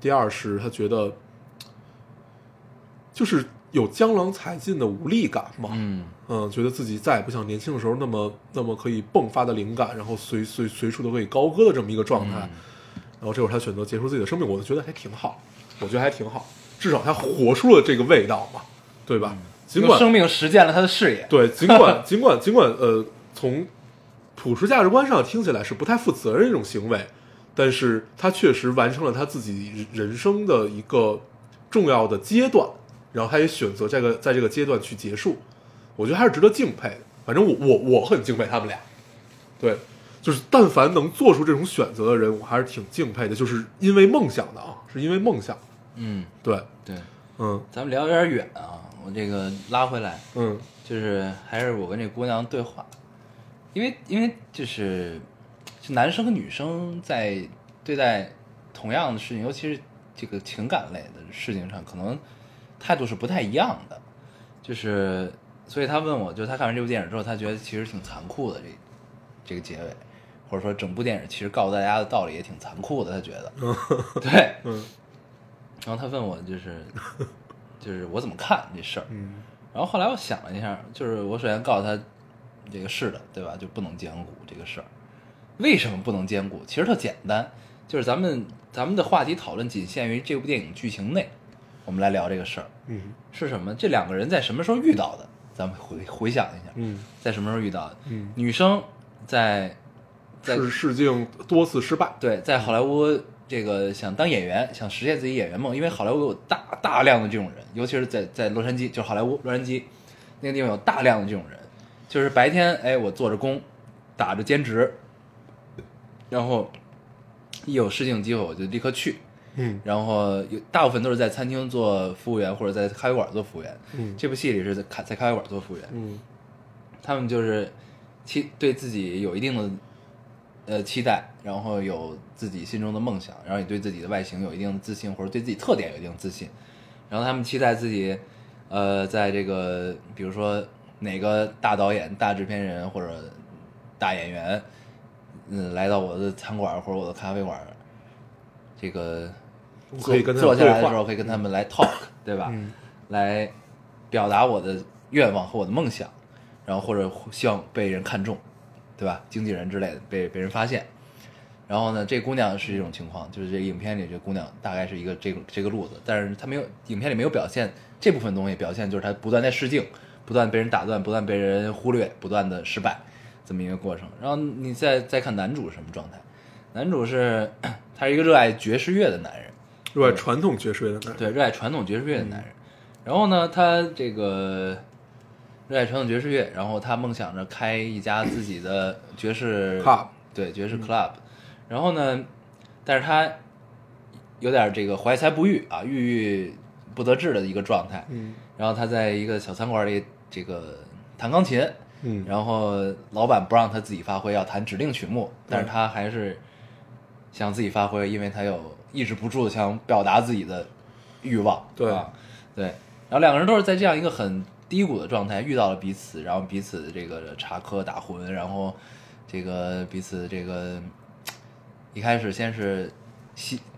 B: 第二是他觉得就是有江郎才尽的无力感嘛，
A: 嗯
B: 嗯，觉得自己再也不像年轻的时候那么那么可以迸发的灵感，然后随随随处都可以高歌的这么一个状态。然后这会儿他选择结束自己的生命，我就觉得还挺好，我觉得还挺好，至少他活出了这个味道嘛，对吧？尽管
A: 生命实践了他的事业，
B: 对，尽管尽管尽管呃，从普世价值观上听起来是不太负责任一种行为，但是他确实完成了他自己人生的一个重要的阶段，然后他也选择这个在这个阶段去结束，我觉得还是值得敬佩的。反正我我我很敬佩他们俩，对，就是但凡能做出这种选择的人，我还是挺敬佩的，就是因为梦想的啊，是因为梦想，
A: 嗯
B: 对，
A: 对，
B: 嗯。
A: 咱们聊有点远啊，我这个拉回来，
B: 嗯。
A: 就是还是我跟这姑娘对话，因为因为就是就男生和女生在对待同样的事情，尤其是这个情感类的事情上，可能态度是不太一样的。就是，所以他问我，就他看完这部电影之后，他觉得其实挺残酷的这这个结尾，或者说整部电影其实告诉大家的道理也挺残酷的，他觉得，(laughs) 对，
B: 嗯。
A: 然后他问我就是就是我怎么看这事儿，
B: 嗯。
A: 然后后来我想了一下，就是我首先告诉他，这个是的，对吧？就不能兼顾这个事儿。为什么不能兼顾？其实特简单，就是咱们咱们的话题讨论仅限于这部电影剧情内，我们来聊这个事儿
B: 嗯
A: 是什么？这两个人在什么时候遇到的？咱们回回想一下，
B: 嗯
A: 在什么时候遇到的？
B: 嗯，
A: 女生在在
B: 是试镜多次失败，
A: 对，在好莱坞这个想当演员，想实现自己演员梦，因为好莱坞有大大量的这种人，尤其是在在洛杉矶，就是好莱坞洛杉矶那个地方有大量的这种人，就是白天哎我做着工，打着兼职，然后一有试镜机会我就立刻去，
B: 嗯。
A: 然后有大部分都是在餐厅做服务员或者在咖啡馆做服务员。
B: 嗯。
A: 这部戏里是在咖在咖啡馆做服务员，
B: 嗯。
A: 他们就是期对自己有一定的呃期待，然后有自己心中的梦想，然后也对自己的外形有一定的自信，或者对自己特点有一定的自信，然后他们期待自己呃在这个比如说哪个大导演、大制片人或者大演员，嗯，来到我的餐馆或者我的咖啡馆，这个
B: 我可以
A: 坐下来的时候可以跟他们来 talk，(clears throat) 对吧？
B: 嗯
A: 来表达我的愿望和我的梦想，然后或者希望被人看中，对吧？经纪人之类的被被人发现。然后呢，这姑娘是一种情况，就是这影片里这姑娘大概是一个这个这个路子，但是她没有影片里没有表现这部分东西，表现就是她不断在试镜，不断被人打断，不断被人忽略，不断的失败这么一个过程。然后你再再看男主是什么状态，男主是他是一个热爱爵士乐的男人，
B: 热爱传统爵士乐的男人，
A: 对，热爱传统爵士乐的男人。然后呢，他这个热爱传统爵士乐，然后他梦想着开一家自己的爵士
B: Club
A: 对，爵士 club。然后呢，但是他有点这个怀才不遇啊，郁郁不得志的一个状态。
B: 嗯
A: 然后他在一个小餐馆里这个弹钢琴，
B: 嗯，
A: 然后老板不让他自己发挥，要弹指定曲目，但是他还是想自己发挥，因为他有抑制不住想表达自己的欲望。
B: 对
A: 啊，对。然后两个人都是在这样一个很低谷的状态遇到了彼此，然后彼此这个插科打诨，然后这个彼此这个一开始先是嬉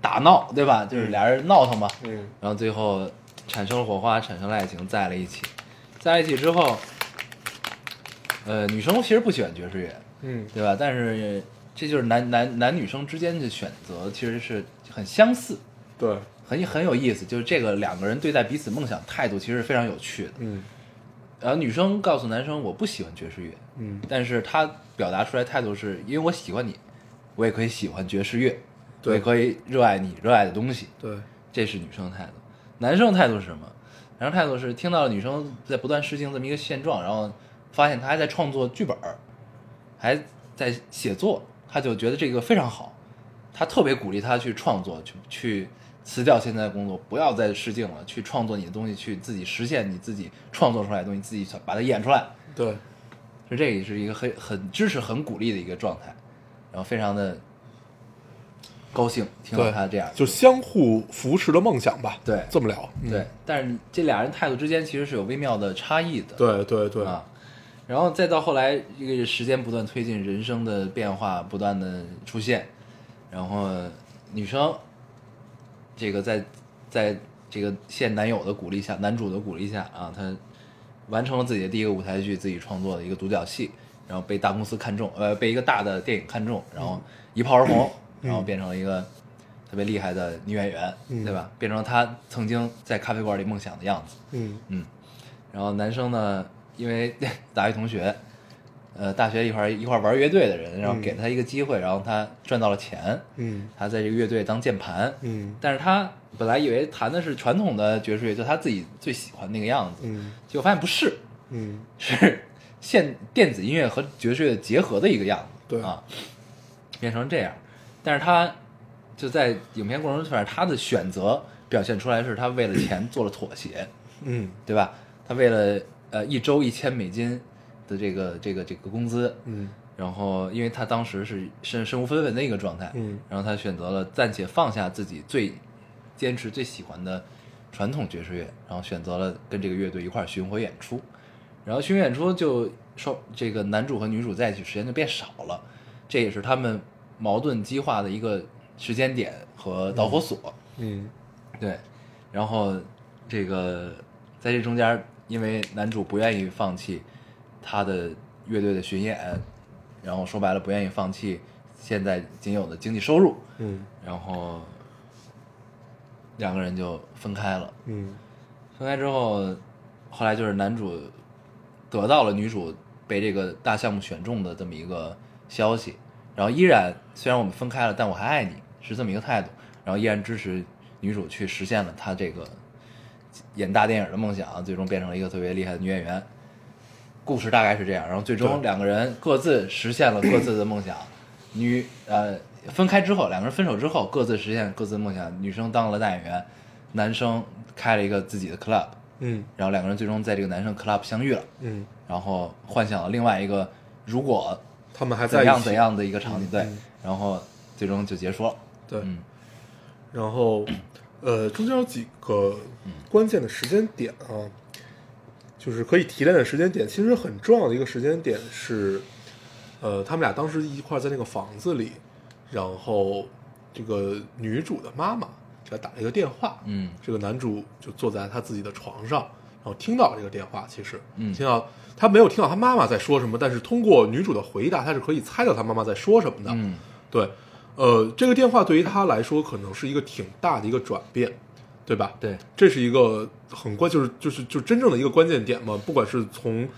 A: 打闹，对吧？就是俩人闹腾嘛，
B: 嗯
A: 然后最后产生了火花，产生了爱情，在了一起。在一起之后，呃，女生其实不喜欢爵士乐，
B: 嗯
A: 对吧？但是这就是男男男女生之间的选择，其实是很相似，
B: 对，
A: 很很有意思。就是这个两个人对待彼此梦想态度，其实是非常有趣的。
B: 嗯
A: 然后女生告诉男生我不喜欢爵士乐，
B: 嗯
A: 但是他表达出来态度是因为我喜欢你，我也可以喜欢爵士乐，我
B: 对
A: 也可以热爱你热爱的东西。
B: 对，
A: 这是女生的态度。男生的态度是什么？男生态度是听到女生在不断试镜这么一个现状，然后发现她还在创作剧本，还在写作，他就觉得这个非常好，他特别鼓励他去创作，去去辞掉现在的工作，不要再试镜了，去创作你的东西，去自己实现你自己创作出来的东西，自己把它演出来。
B: 对，
A: 是这个是一个很很支持、很鼓励的一个状态，然后非常的高兴听到
B: 对
A: 他这样，
B: 就相互扶持的梦想吧。
A: 对
B: 这么聊。嗯
A: 对，但是这俩人态度之间其实是有微妙的差异的。
B: 对对对，
A: 啊，然后再到后来，这个时间不断推进，人生的变化不断的出现，然后女生这个在在这个现男友的鼓励下，男主的鼓励下啊，她完成了自己的第一个舞台剧，自己创作的一个独角戏，然后被大公司看中，呃，被一个大的电影看中，然后一炮而红，然后变成了一个特别厉害的女演员，
B: 嗯。
A: 对吧？变成了她曾经在咖啡馆里梦想的样子。
B: 嗯。
A: 嗯，然后男生呢，因为 (laughs) 大学同学，呃，大学一块一块玩乐队的人，然后
B: 嗯。
A: 给他一个机会，然后他赚到了钱，
B: 嗯。
A: 他在这个乐队当键盘，
B: 嗯。
A: 但是他本来以为弹的是传统的爵士乐，就他自己最喜欢那个样子，
B: 嗯。
A: 结果发现不是，
B: 嗯。(laughs)
A: 是现电子音乐和爵士乐结合的一个样子，
B: 对。
A: 啊，变成这样，但是他就在影片过程中，反正他的选择表现出来是他为了钱做了妥协，
B: 嗯。
A: 对吧？他为了呃一周一千美金的这个这个这个工资，
B: 嗯。
A: 然后因为他当时是身身无分文的一个状态，
B: 嗯。
A: 然后他选择了暂且放下自己最坚持、最喜欢的传统爵士乐，然后选择了跟这个乐队一块儿巡回演出，然后巡回演出就说这个男主和女主在一起时间就变少了，这也是他们矛盾激化的一个时间点和导火索。
B: 嗯。
A: 对，然后这个在这中间，因为男主不愿意放弃他的乐队的巡演，然后说白了不愿意放弃现在仅有的经济收入，
B: 嗯。
A: 然后两个人就分开了。
B: 嗯。
A: 分开之后，后来就是男主得到了女主被这个大项目选中的这么一个消息，然后依然虽然我们分开了，但我还爱你，是这么一个态度，然后依然支持女主去实现了她这个演大电影的梦想，最终变成了一个特别厉害的女演员。故事大概是这样，然后最终两个人各自实现了各自的梦想。(clears throat) 女呃分开之后，两个人分手之后各自实现各自的梦想。女生当了大演员，男生开了一个自己的 club，
B: 嗯
A: 然后两个人最终在这个男生 club 相遇了，
B: 嗯，
A: 然后幻想了另外一个如果
B: 他们还在
A: 怎样怎样的一个场景，对
B: 嗯，
A: 然后最终就结束了。
B: 对，
A: 嗯。
B: 然后呃，(clears throat) 中间有几个关键的时间点啊，就是可以提炼的时间点。其实很重要的一个时间点是，呃，他们俩当时一块在那个房子里，然后这个女主的妈妈给他打了一个电话，
A: 嗯。
B: 这个男主就坐在他自己的床上，然后听到了这个电话，其实，
A: 嗯
B: 听到他没有听到他妈妈在说什么，但是通过女主的回答，他是可以猜到他妈妈在说什么的。
A: 嗯
B: 对，呃，这个电话对于他来说可能是一个挺大的一个转变，对吧？
A: 对，
B: 这是一个很关，就是就是就真正的一个关键点嘛。不管是从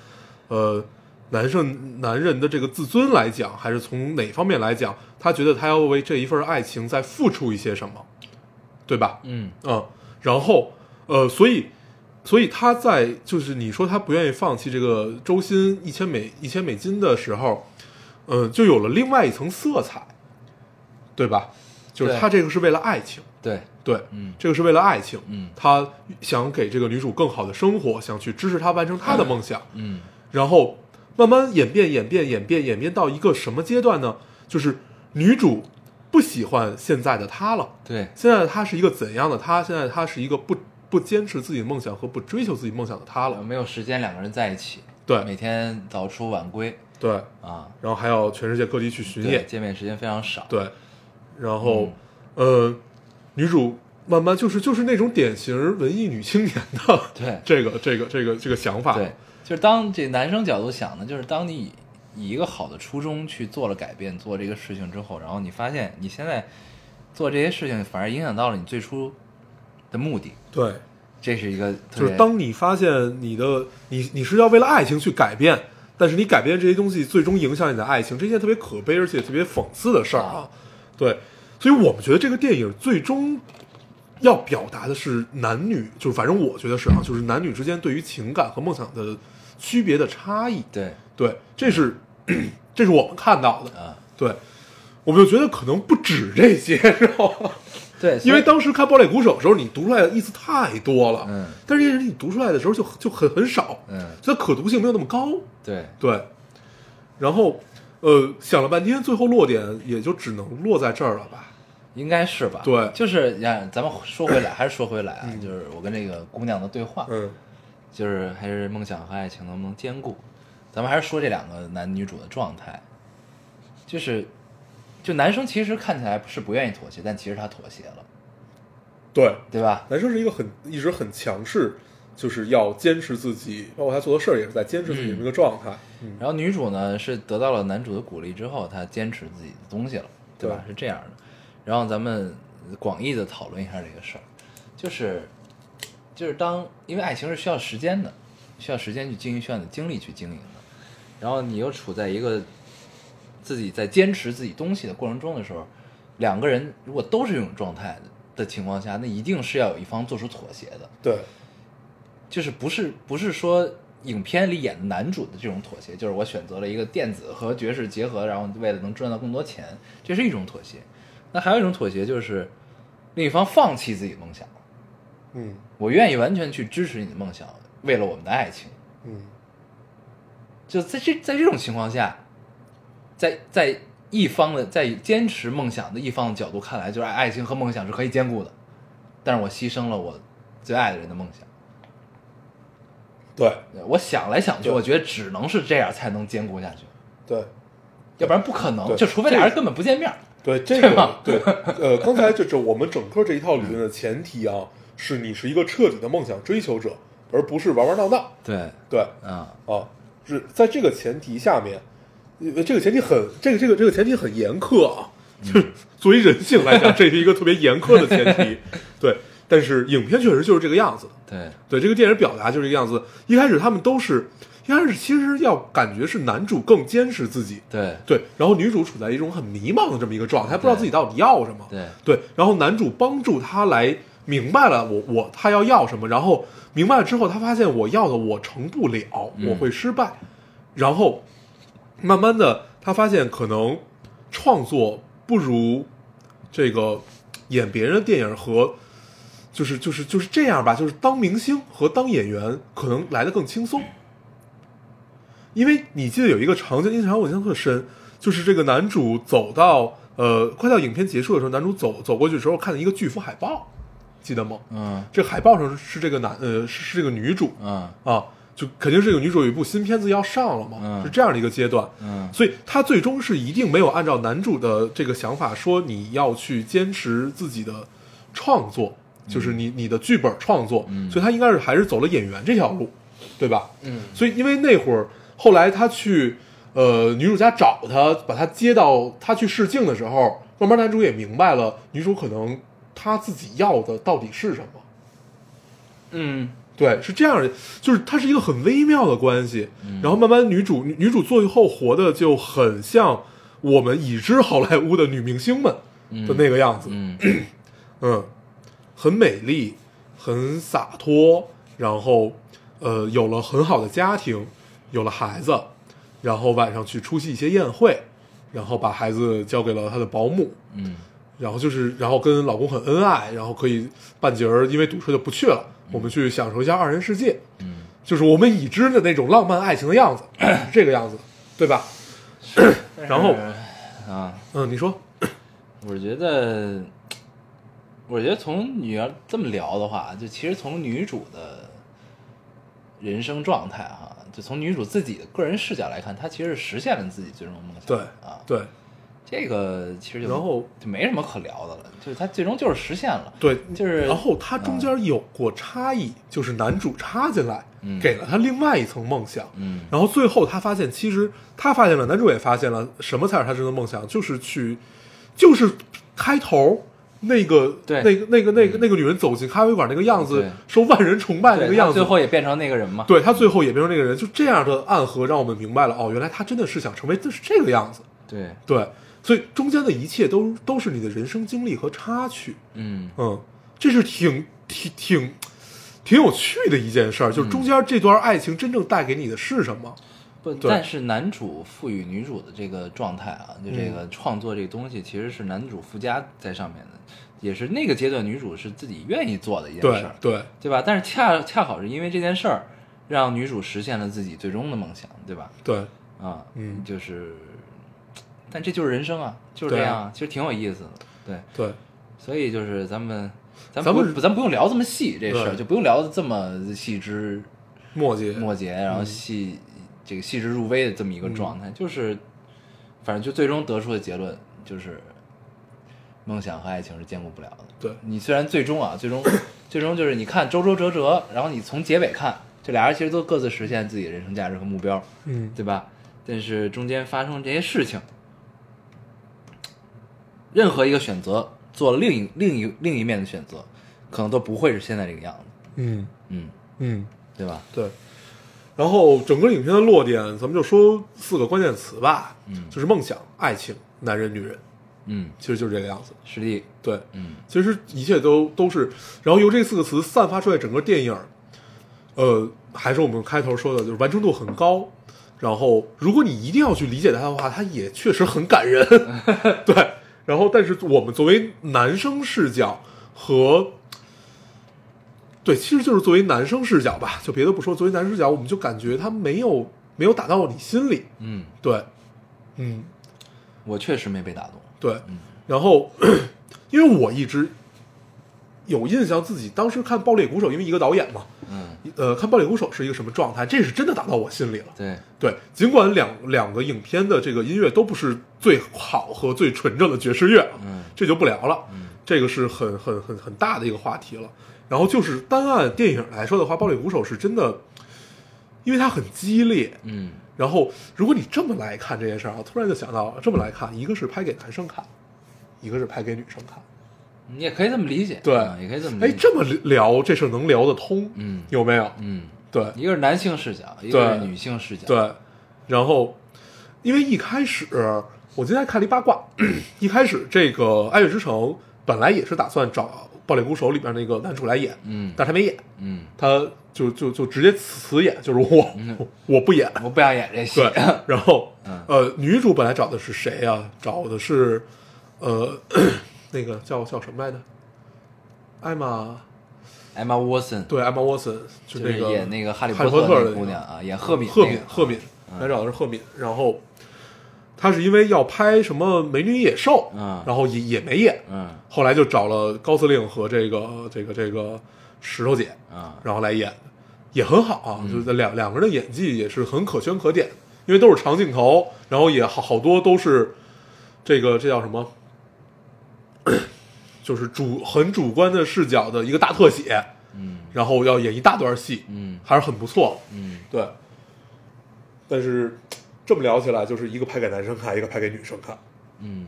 B: 呃男生男人的这个自尊来讲，还是从哪方面来讲，他觉得他要为这一份爱情再付出一些什么，对吧？
A: 嗯
B: 嗯，然后呃，所以所以他在就是你说他不愿意放弃这个周薪一千美一千美金的时候，呃，就有了另外一层色彩。对吧？就是他这个是为了爱情，
A: 对，
B: 对，
A: 嗯。
B: 这个是为了爱情，
A: 嗯。
B: 他想给这个女主更好的生活，想去支持她完成她的梦想，
A: 嗯。
B: 然后慢慢演变、演变、演变、演变到一个什么阶段呢？就是女主不喜欢现在的他了，
A: 对，
B: 现在的她是一个怎样的？他？现在他是一个不不坚持自己梦想和不追求自己梦想的他了。
A: 没有时间两个人在一起，
B: 对。
A: 每天早出晚归。
B: 对，
A: 啊，
B: 然后还要全世界各地去巡
A: 对，
B: 演，
A: 见面时间非常少，
B: 对，然后、呃，女主慢慢就是就是那种典型文艺女青年的
A: 对。(laughs)
B: 这个这个这个这个想法，
A: 对，就是当这男生角度想呢，就是当你以以一个好的初衷去做了改变，做这个事情之后，然后你发现你现在做这些事情反而影响到了你最初的目的，
B: 对，
A: 这是一个
B: 就是当你发现你的你你是要为了爱情去改变，但是你改变这些东西最终影响你的爱情，这件特别可悲而且特别讽刺的事儿啊。对，所以我们觉得这个电影最终要表达的是男女，就是反正我觉得是啊，就是男女之间对于情感和梦想的区别的差异。
A: 对
B: 对，这是这是我们看到的。
A: 啊，
B: 对，我们就觉得可能不止这些，知道吗？
A: 对，
B: 因为当时看《堡垒鼓手》的时候，你读出来的意思太多了，
A: 嗯
B: 但是这些人你读出来的时候就就很很少，
A: 嗯
B: 所以可读性没有那么高，
A: 对
B: 对。然后，呃，想了半天，最后落点也就只能落在这儿了吧？
A: 应该是吧？
B: 对
A: 就是呀，咱们说回来，还是说回来啊，就是我跟这个姑娘的对话，
B: 嗯，
A: 就是还是梦想和爱情能不能兼顾？咱们还是说这两个男女主的状态，就是，就男生其实看起来是不愿意妥协，但其实他妥协了，
B: 对，
A: 对吧？
B: 男生是一个很一直很强势，就是要坚持自己，包括他做的事儿也是在坚持自己的这个状态。嗯，
A: 然后女主呢是得到了男主的鼓励之后，她坚持自己的东西了，对吧？
B: 对
A: 是这样的。然后咱们广义的讨论一下这个事儿，就是就是当因为爱情是需要时间的，需要时间去经营，需要你的精力去经营的。然后你又处在一个自己在坚持自己东西的过程中的时候，两个人如果都是这种状态的的情况下，那一定是要有一方做出妥协的。
B: 对，
A: 就是不是不是说影片里演的男主的这种妥协，就是我选择了一个电子和爵士结合，然后为了能赚到更多钱，这是一种妥协。那还有一种妥协就是另一方放弃自己的梦想，
B: 嗯
A: 我愿意完全去支持你的梦想，为了我们的爱情。
B: 嗯，
A: 就在这在这种情况下，在在一方的在坚持梦想的一方的角度看来，就是爱情和梦想是可以兼顾的，但是我牺牲了我最爱的人的梦想。
B: 对
A: 我想来想去，我觉得只能是这样才能兼顾下去，
B: 对
A: 要不然不可能。就除非俩人根本不见面。
B: 对，这 (laughs) 个
A: 对，
B: 呃，刚才就是我们整个这一套理论的前提啊，是你是一个彻底的梦想追求者，而不是玩玩闹闹。
A: 对，
B: 对
A: 啊，
B: 啊，是在这个前提下面，呃，这个前提很，这个这个这个前提很严苛啊，就是作为人性来讲，这是一个特别严苛的前提。(laughs) 对，但是影片确实就是这个样子的。
A: 对，
B: 对，这个电影表达就是这个样子。一开始他们都是，一开始其实要感觉是男主更坚持自己，
A: 对，
B: 对，然后女主处在一种很迷茫的这么一个状态，不知道自己到底要什么。
A: 对
B: 对，然后男主帮助她来明白了我我他要要什么，然后明白了之后，他发现我要的我成不了，
A: 嗯
B: 我会失败，然后慢慢的他发现可能创作不如这个演别人的电影和。就是就是就是这样吧，就是当明星和当演员可能来的更轻松，因为你记得有一个场景，印象我印象特深，就是这个男主走到呃快到影片结束的时候，男主走走过去的时候看到一个巨幅海报，记得吗？
A: 嗯
B: 这个海报上是这个男呃是是这个女主
A: 嗯
B: 啊，就肯定是有女主有一部新片子要上了嘛，
A: 嗯
B: 是这样的一个阶段。
A: 嗯
B: 所以他最终是一定没有按照男主的这个想法说你要去坚持自己的创作，就是你你的剧本创作，
A: 嗯
B: 所以他应该是还是走了演员这条路，对吧？
A: 嗯
B: 所以因为那会儿后来他去呃女主家找他，把他接到他去试镜的时候，慢慢男主也明白了女主可能他自己要的到底是什么。
A: 嗯
B: 对，是这样的，就是它是一个很微妙的关系。
A: 嗯。
B: 然后慢慢女主女女主最后活的就很像我们已知好莱坞的女明星们的那个样子，
A: 嗯。(clears throat)
B: 嗯，很美丽，很洒脱，然后呃有了很好的家庭，有了孩子，然后晚上去出席一些宴会，然后把孩子交给了她的保姆，
A: 嗯。
B: 然后就是，然后跟老公很恩爱，然后可以半截儿因为堵车就不去了，我们去享受一下二人世界，
A: 嗯，
B: 就是我们已知的那种浪漫爱情的样子，是 (clears throat) 这个样子，对吧？(clears throat) 然后，
A: 啊，
B: 嗯，你说，
A: 我觉得，我觉得从你要这么聊的话，就其实从女主的人生状态哈，就从女主自己的个人视角来看，她其实是实现了自己最终梦想。
B: 对
A: 啊，
B: 对
A: 这个其实就
B: 然后
A: 就没什么可聊的了，就是他最终就是实现了。
B: 对，
A: 就是
B: 然后他中间有过差异，就是男主插进来，
A: 嗯
B: 给了他另外一层梦想，
A: 嗯
B: 然后最后他发现，其实他发现了，男主也发现了，什么才是他真的梦想？就是去，就是开头那个
A: 对
B: 那个那个那个那个女人走进咖啡馆那个样子，受万人崇拜那，个样子，
A: 最后也变成那个人嘛。
B: 对他最后也变成那个人，就这样的暗合让我们明白了，哦，原来他真的是想成为就是这个样子，
A: 对，
B: 对，所以中间的一切都都是你的人生经历和插曲，
A: 嗯。
B: 嗯，这是挺挺挺挺有趣的一件事儿，
A: 嗯
B: 就是中间这段爱情真正带给你的是什么？
A: 不，但是男主赋予女主的这个状态啊，就这
B: 嗯。
A: 个创作这个东西，其实是男主附加在上面的，也是那个阶段女主是自己愿意做的一件事儿，
B: 对。
A: 对吧？但是恰恰好是因为这件事儿，让女主实现了自己最终的梦想，对吧？
B: 对，
A: 啊，
B: 嗯。
A: 就是，但这就是人生啊，就是这样啊，其实挺有意思的，对，
B: 对，
A: 所以就是咱们。咱
B: 咱们
A: 不不，咱不用聊这么细这事儿，就不用聊的这么细枝
B: 末节
A: 末节，然后
B: 嗯
A: 细、这个细致入微的这么一个状态，就是反正就最终得出的结论就是，梦想和爱情是兼顾不了的。
B: 对
A: 你虽然最终啊，最终最终就是你看周周折折，然后你从结尾看，这俩人其实都各自实现自己的人生价值和目标，
B: 嗯，
A: 对吧？但是中间发生这些事情，任何一个选择做了另一另一另一面的选择，可能都不会是现在这个样子。
B: 嗯
A: 嗯，
B: 嗯，
A: 对吧？
B: 对。然后整个影片的落点，咱们就说四个关键词吧，
A: 嗯
B: 就是梦想、爱情、男人、女人，
A: 嗯，
B: 其实就是这个样子。
A: 实力，
B: 对，
A: 嗯
B: 其实一切都都是，然后由这四个词散发出来，整个电影，呃，还是我们开头说的，就是完成度很高。然后，如果你一定要去理解它的话，它也确实很感人。(laughs) 对，然后，但是我们作为男生视角和，对，其实就是作为男生视角吧，就别的不说，作为男生视角，我们就感觉他没有没有打到你心里。
A: 嗯，
B: 对，嗯，
A: 我确实没被打动。
B: 对，然后因为我一直有印象，自己当时看《爆裂鼓手》，因为一个导演嘛，
A: 嗯，
B: 呃，看《暴力鼓手》是一个什么状态，这是真的打到我心里了。
A: 对，
B: 对，尽管两两个影片的这个音乐都不是最好和最纯正的爵士乐啊，
A: 嗯
B: 这就不聊了，
A: 嗯
B: 这个是很很很很大的一个话题了。然后就是单按电影来说的话，《暴力鼓手》是真的，因为它很激烈，
A: 嗯
B: 然后，如果你这么来看这件事儿啊，突然就想到了，这么来看，一个是拍给男生看，一个是拍给女生看。
A: 你也可以这么理解，
B: 对。
A: 啊也可以这么理
B: 哎，这么聊这事儿能聊得通，
A: 嗯。
B: 有没有？
A: 嗯，
B: 对。
A: 一个是男性视角，一个是女性视角。，
B: 对。然后，因为一开始我今天还看了一八卦，(clears throat) 一开始这个《爱乐之城》本来也是打算找《暴裂鼓手》里边那个男主来演，
A: 嗯。
B: 但是他没演，
A: 嗯，
B: 他就就就直接辞演，就是我、我不演，
A: 我不想演这戏。
B: 对，然后
A: 嗯。
B: 呃，女主本来找的是谁呀、找的是呃那个叫叫什么来着？艾玛，
A: 艾玛沃森，
B: 对，艾玛沃森，就
A: 就是
B: 那个
A: 演那个哈利波特
B: 的
A: 姑娘啊，演赫敏，
B: 赫敏，赫敏，
A: 嗯。
B: 来找的是赫敏，然后她是因为要拍什么《美女野兽》，
A: 嗯
B: 然后也也没演，
A: 嗯。
B: 后来就找了高司令和这个这个这个石头姐，
A: 啊，
B: 然后来演，也很好啊，
A: 嗯。
B: 就是两两个人的演技也是很可圈可点，因为都是长镜头，然后也好好多都是这个这叫什么，就是主很主观的视角的一个大特写，
A: 嗯
B: 然后要演一大段戏，
A: 嗯
B: 还是很不错，
A: 嗯
B: 对。但是这么聊起来，就是一个拍给男生看，一个拍给女生看，
A: 嗯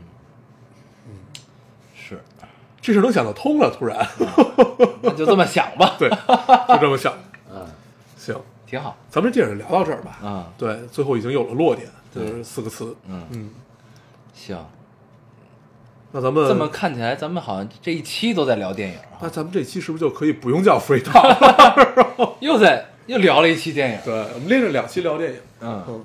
A: 是，
B: 这事能想得通了，突然，
A: 那就这么想吧。(laughs)
B: 对，就这么想。(laughs)
A: 嗯，
B: 行，
A: 挺好。
B: 咱们这电影聊到这儿吧。
A: 啊，
B: 对，最后已经有了落点，就
A: 对
B: 是四个词。
A: 嗯，
B: 嗯，
A: 行。
B: 那咱们
A: 这么看起来，咱们好像这一期都在聊电影啊，
B: 那咱们这期是不是就可以不用叫 free talk？(laughs)
A: 又在又聊了一期电影。
B: 对，我们连着两期聊电影。
A: 嗯，
B: 嗯，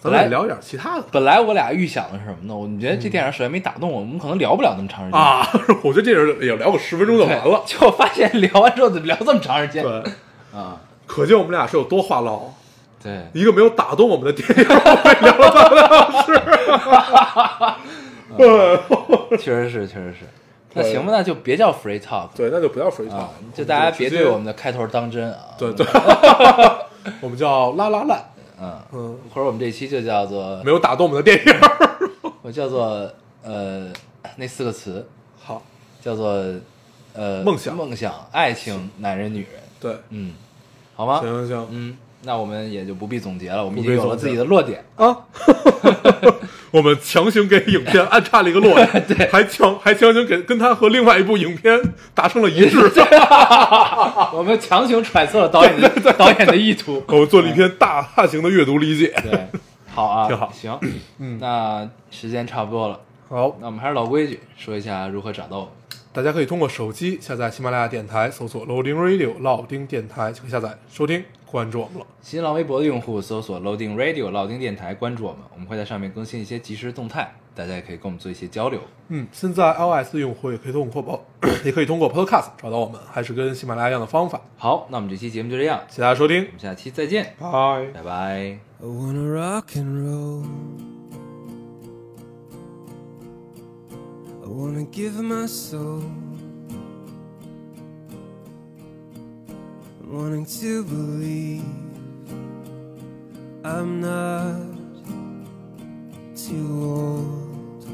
B: 咱们也聊一点其他的
A: 本来我俩预想的是什么呢？我们觉得这电影首先没打动我，我们可能聊不了那么长时间。
B: 啊。我觉得这人也聊个十分钟就，完了。
A: 结果发现聊完之后怎么聊这么长时间？
B: 对，
A: 啊，
B: 可见我们俩是有多话唠。
A: 对，
B: 一个没有打动我们的电影，我们聊了半个小时。(laughs) (laughs)
A: 确实是，(laughs) 确实是。那行吧，那就别叫 free talk
B: 对，那就不叫 free talk，、
A: 啊，就大家别对我们的开头当真啊。
B: 对对，(laughs) 我们叫拉拉烂，
A: 嗯，
B: 嗯，
A: 或者我们这期就叫做
B: 没有打动我们的电影。
A: 我叫做呃那四个词。
B: 好，
A: 叫做呃
B: 梦想。
A: 梦想、爱情、男人、女人。
B: 对，
A: 嗯，好吗？
B: 行行行。
A: 嗯，那我们也就不必总结了，我们已经有了自己的落点。
B: 啊，我们强行给影片安插了一个落点，(laughs) 对，还强还强行给跟他和另外一部影片达成了一致，(laughs)
A: 我们强行揣测了导演的 (laughs) 导演的意图。
B: 我们做了一篇大大型的阅读理解。
A: 对，好啊，
B: 挺好。
A: 行，嗯，那时间差不多了，
B: 好，
A: 那我们还是老规矩，说一下如何找到我。们。
B: 大家可以通过手机下载喜马拉雅电台，搜索 Loading Radio 老丁电台就可以下载收听，关注我们了。
A: 新浪微博的用户搜索 Loading Radio 老丁电台，关注我们，我们会在上面更新一些即时动态，大家也可以跟我们做一些交流。
B: 嗯，现在 iOS 用户也可以通过包，(coughs) 也可以通过 Podcast 找到我们，还是跟喜马拉雅一样的方法。
A: 好，那我们这期节目就这样，
B: 谢谢大家收听
A: 我，们下期再见，
B: 拜。
A: 拜拜。
C: I wanna rock and roll. I wanna give my soul. Wanting to believe I'm not too old.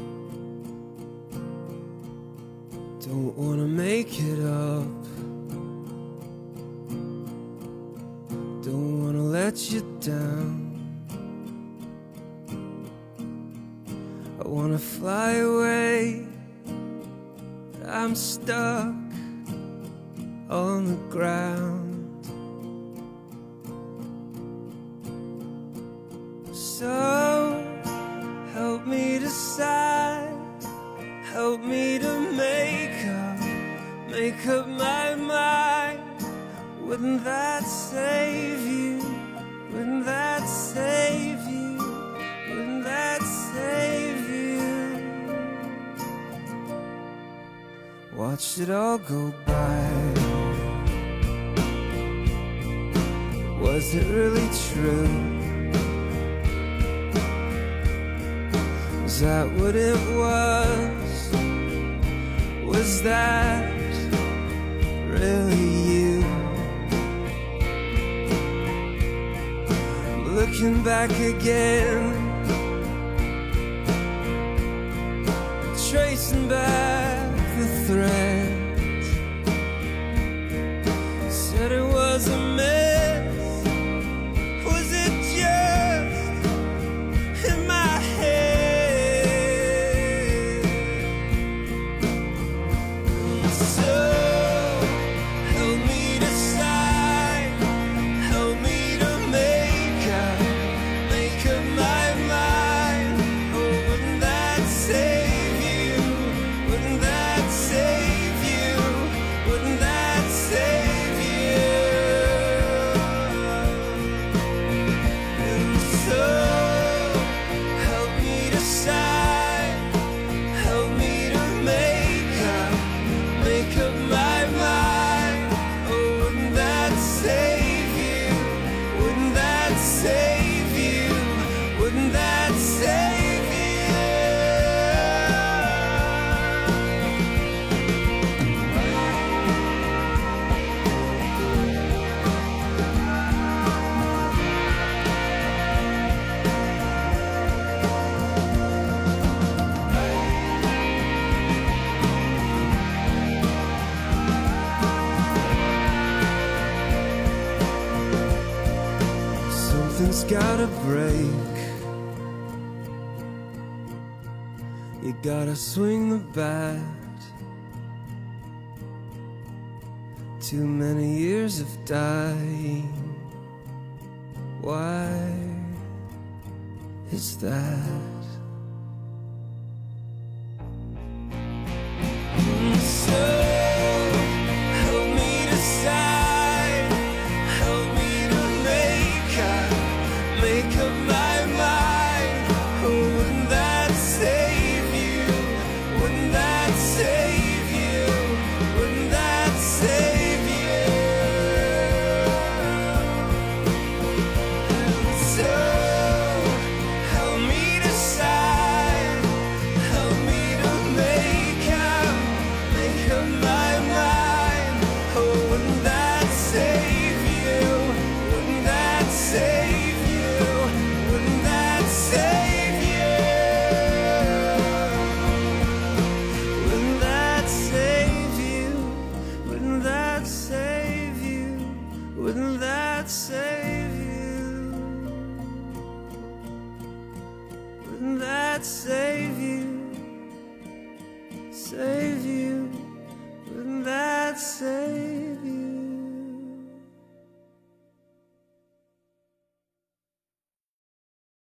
C: Don't wanna make it up. Don't wanna let you down. I wanna fly away, I'm stuck on the ground. So help me decide, help me to make up, make up my mind. Wouldn't that save you? Wouldn't that save you? Wouldn't that save you? Watched it all go by. Was it really true? Was that what it was? Was that really you? Looking back again, gotta break. You gotta swing the bat. Too many years of dying. Why is that?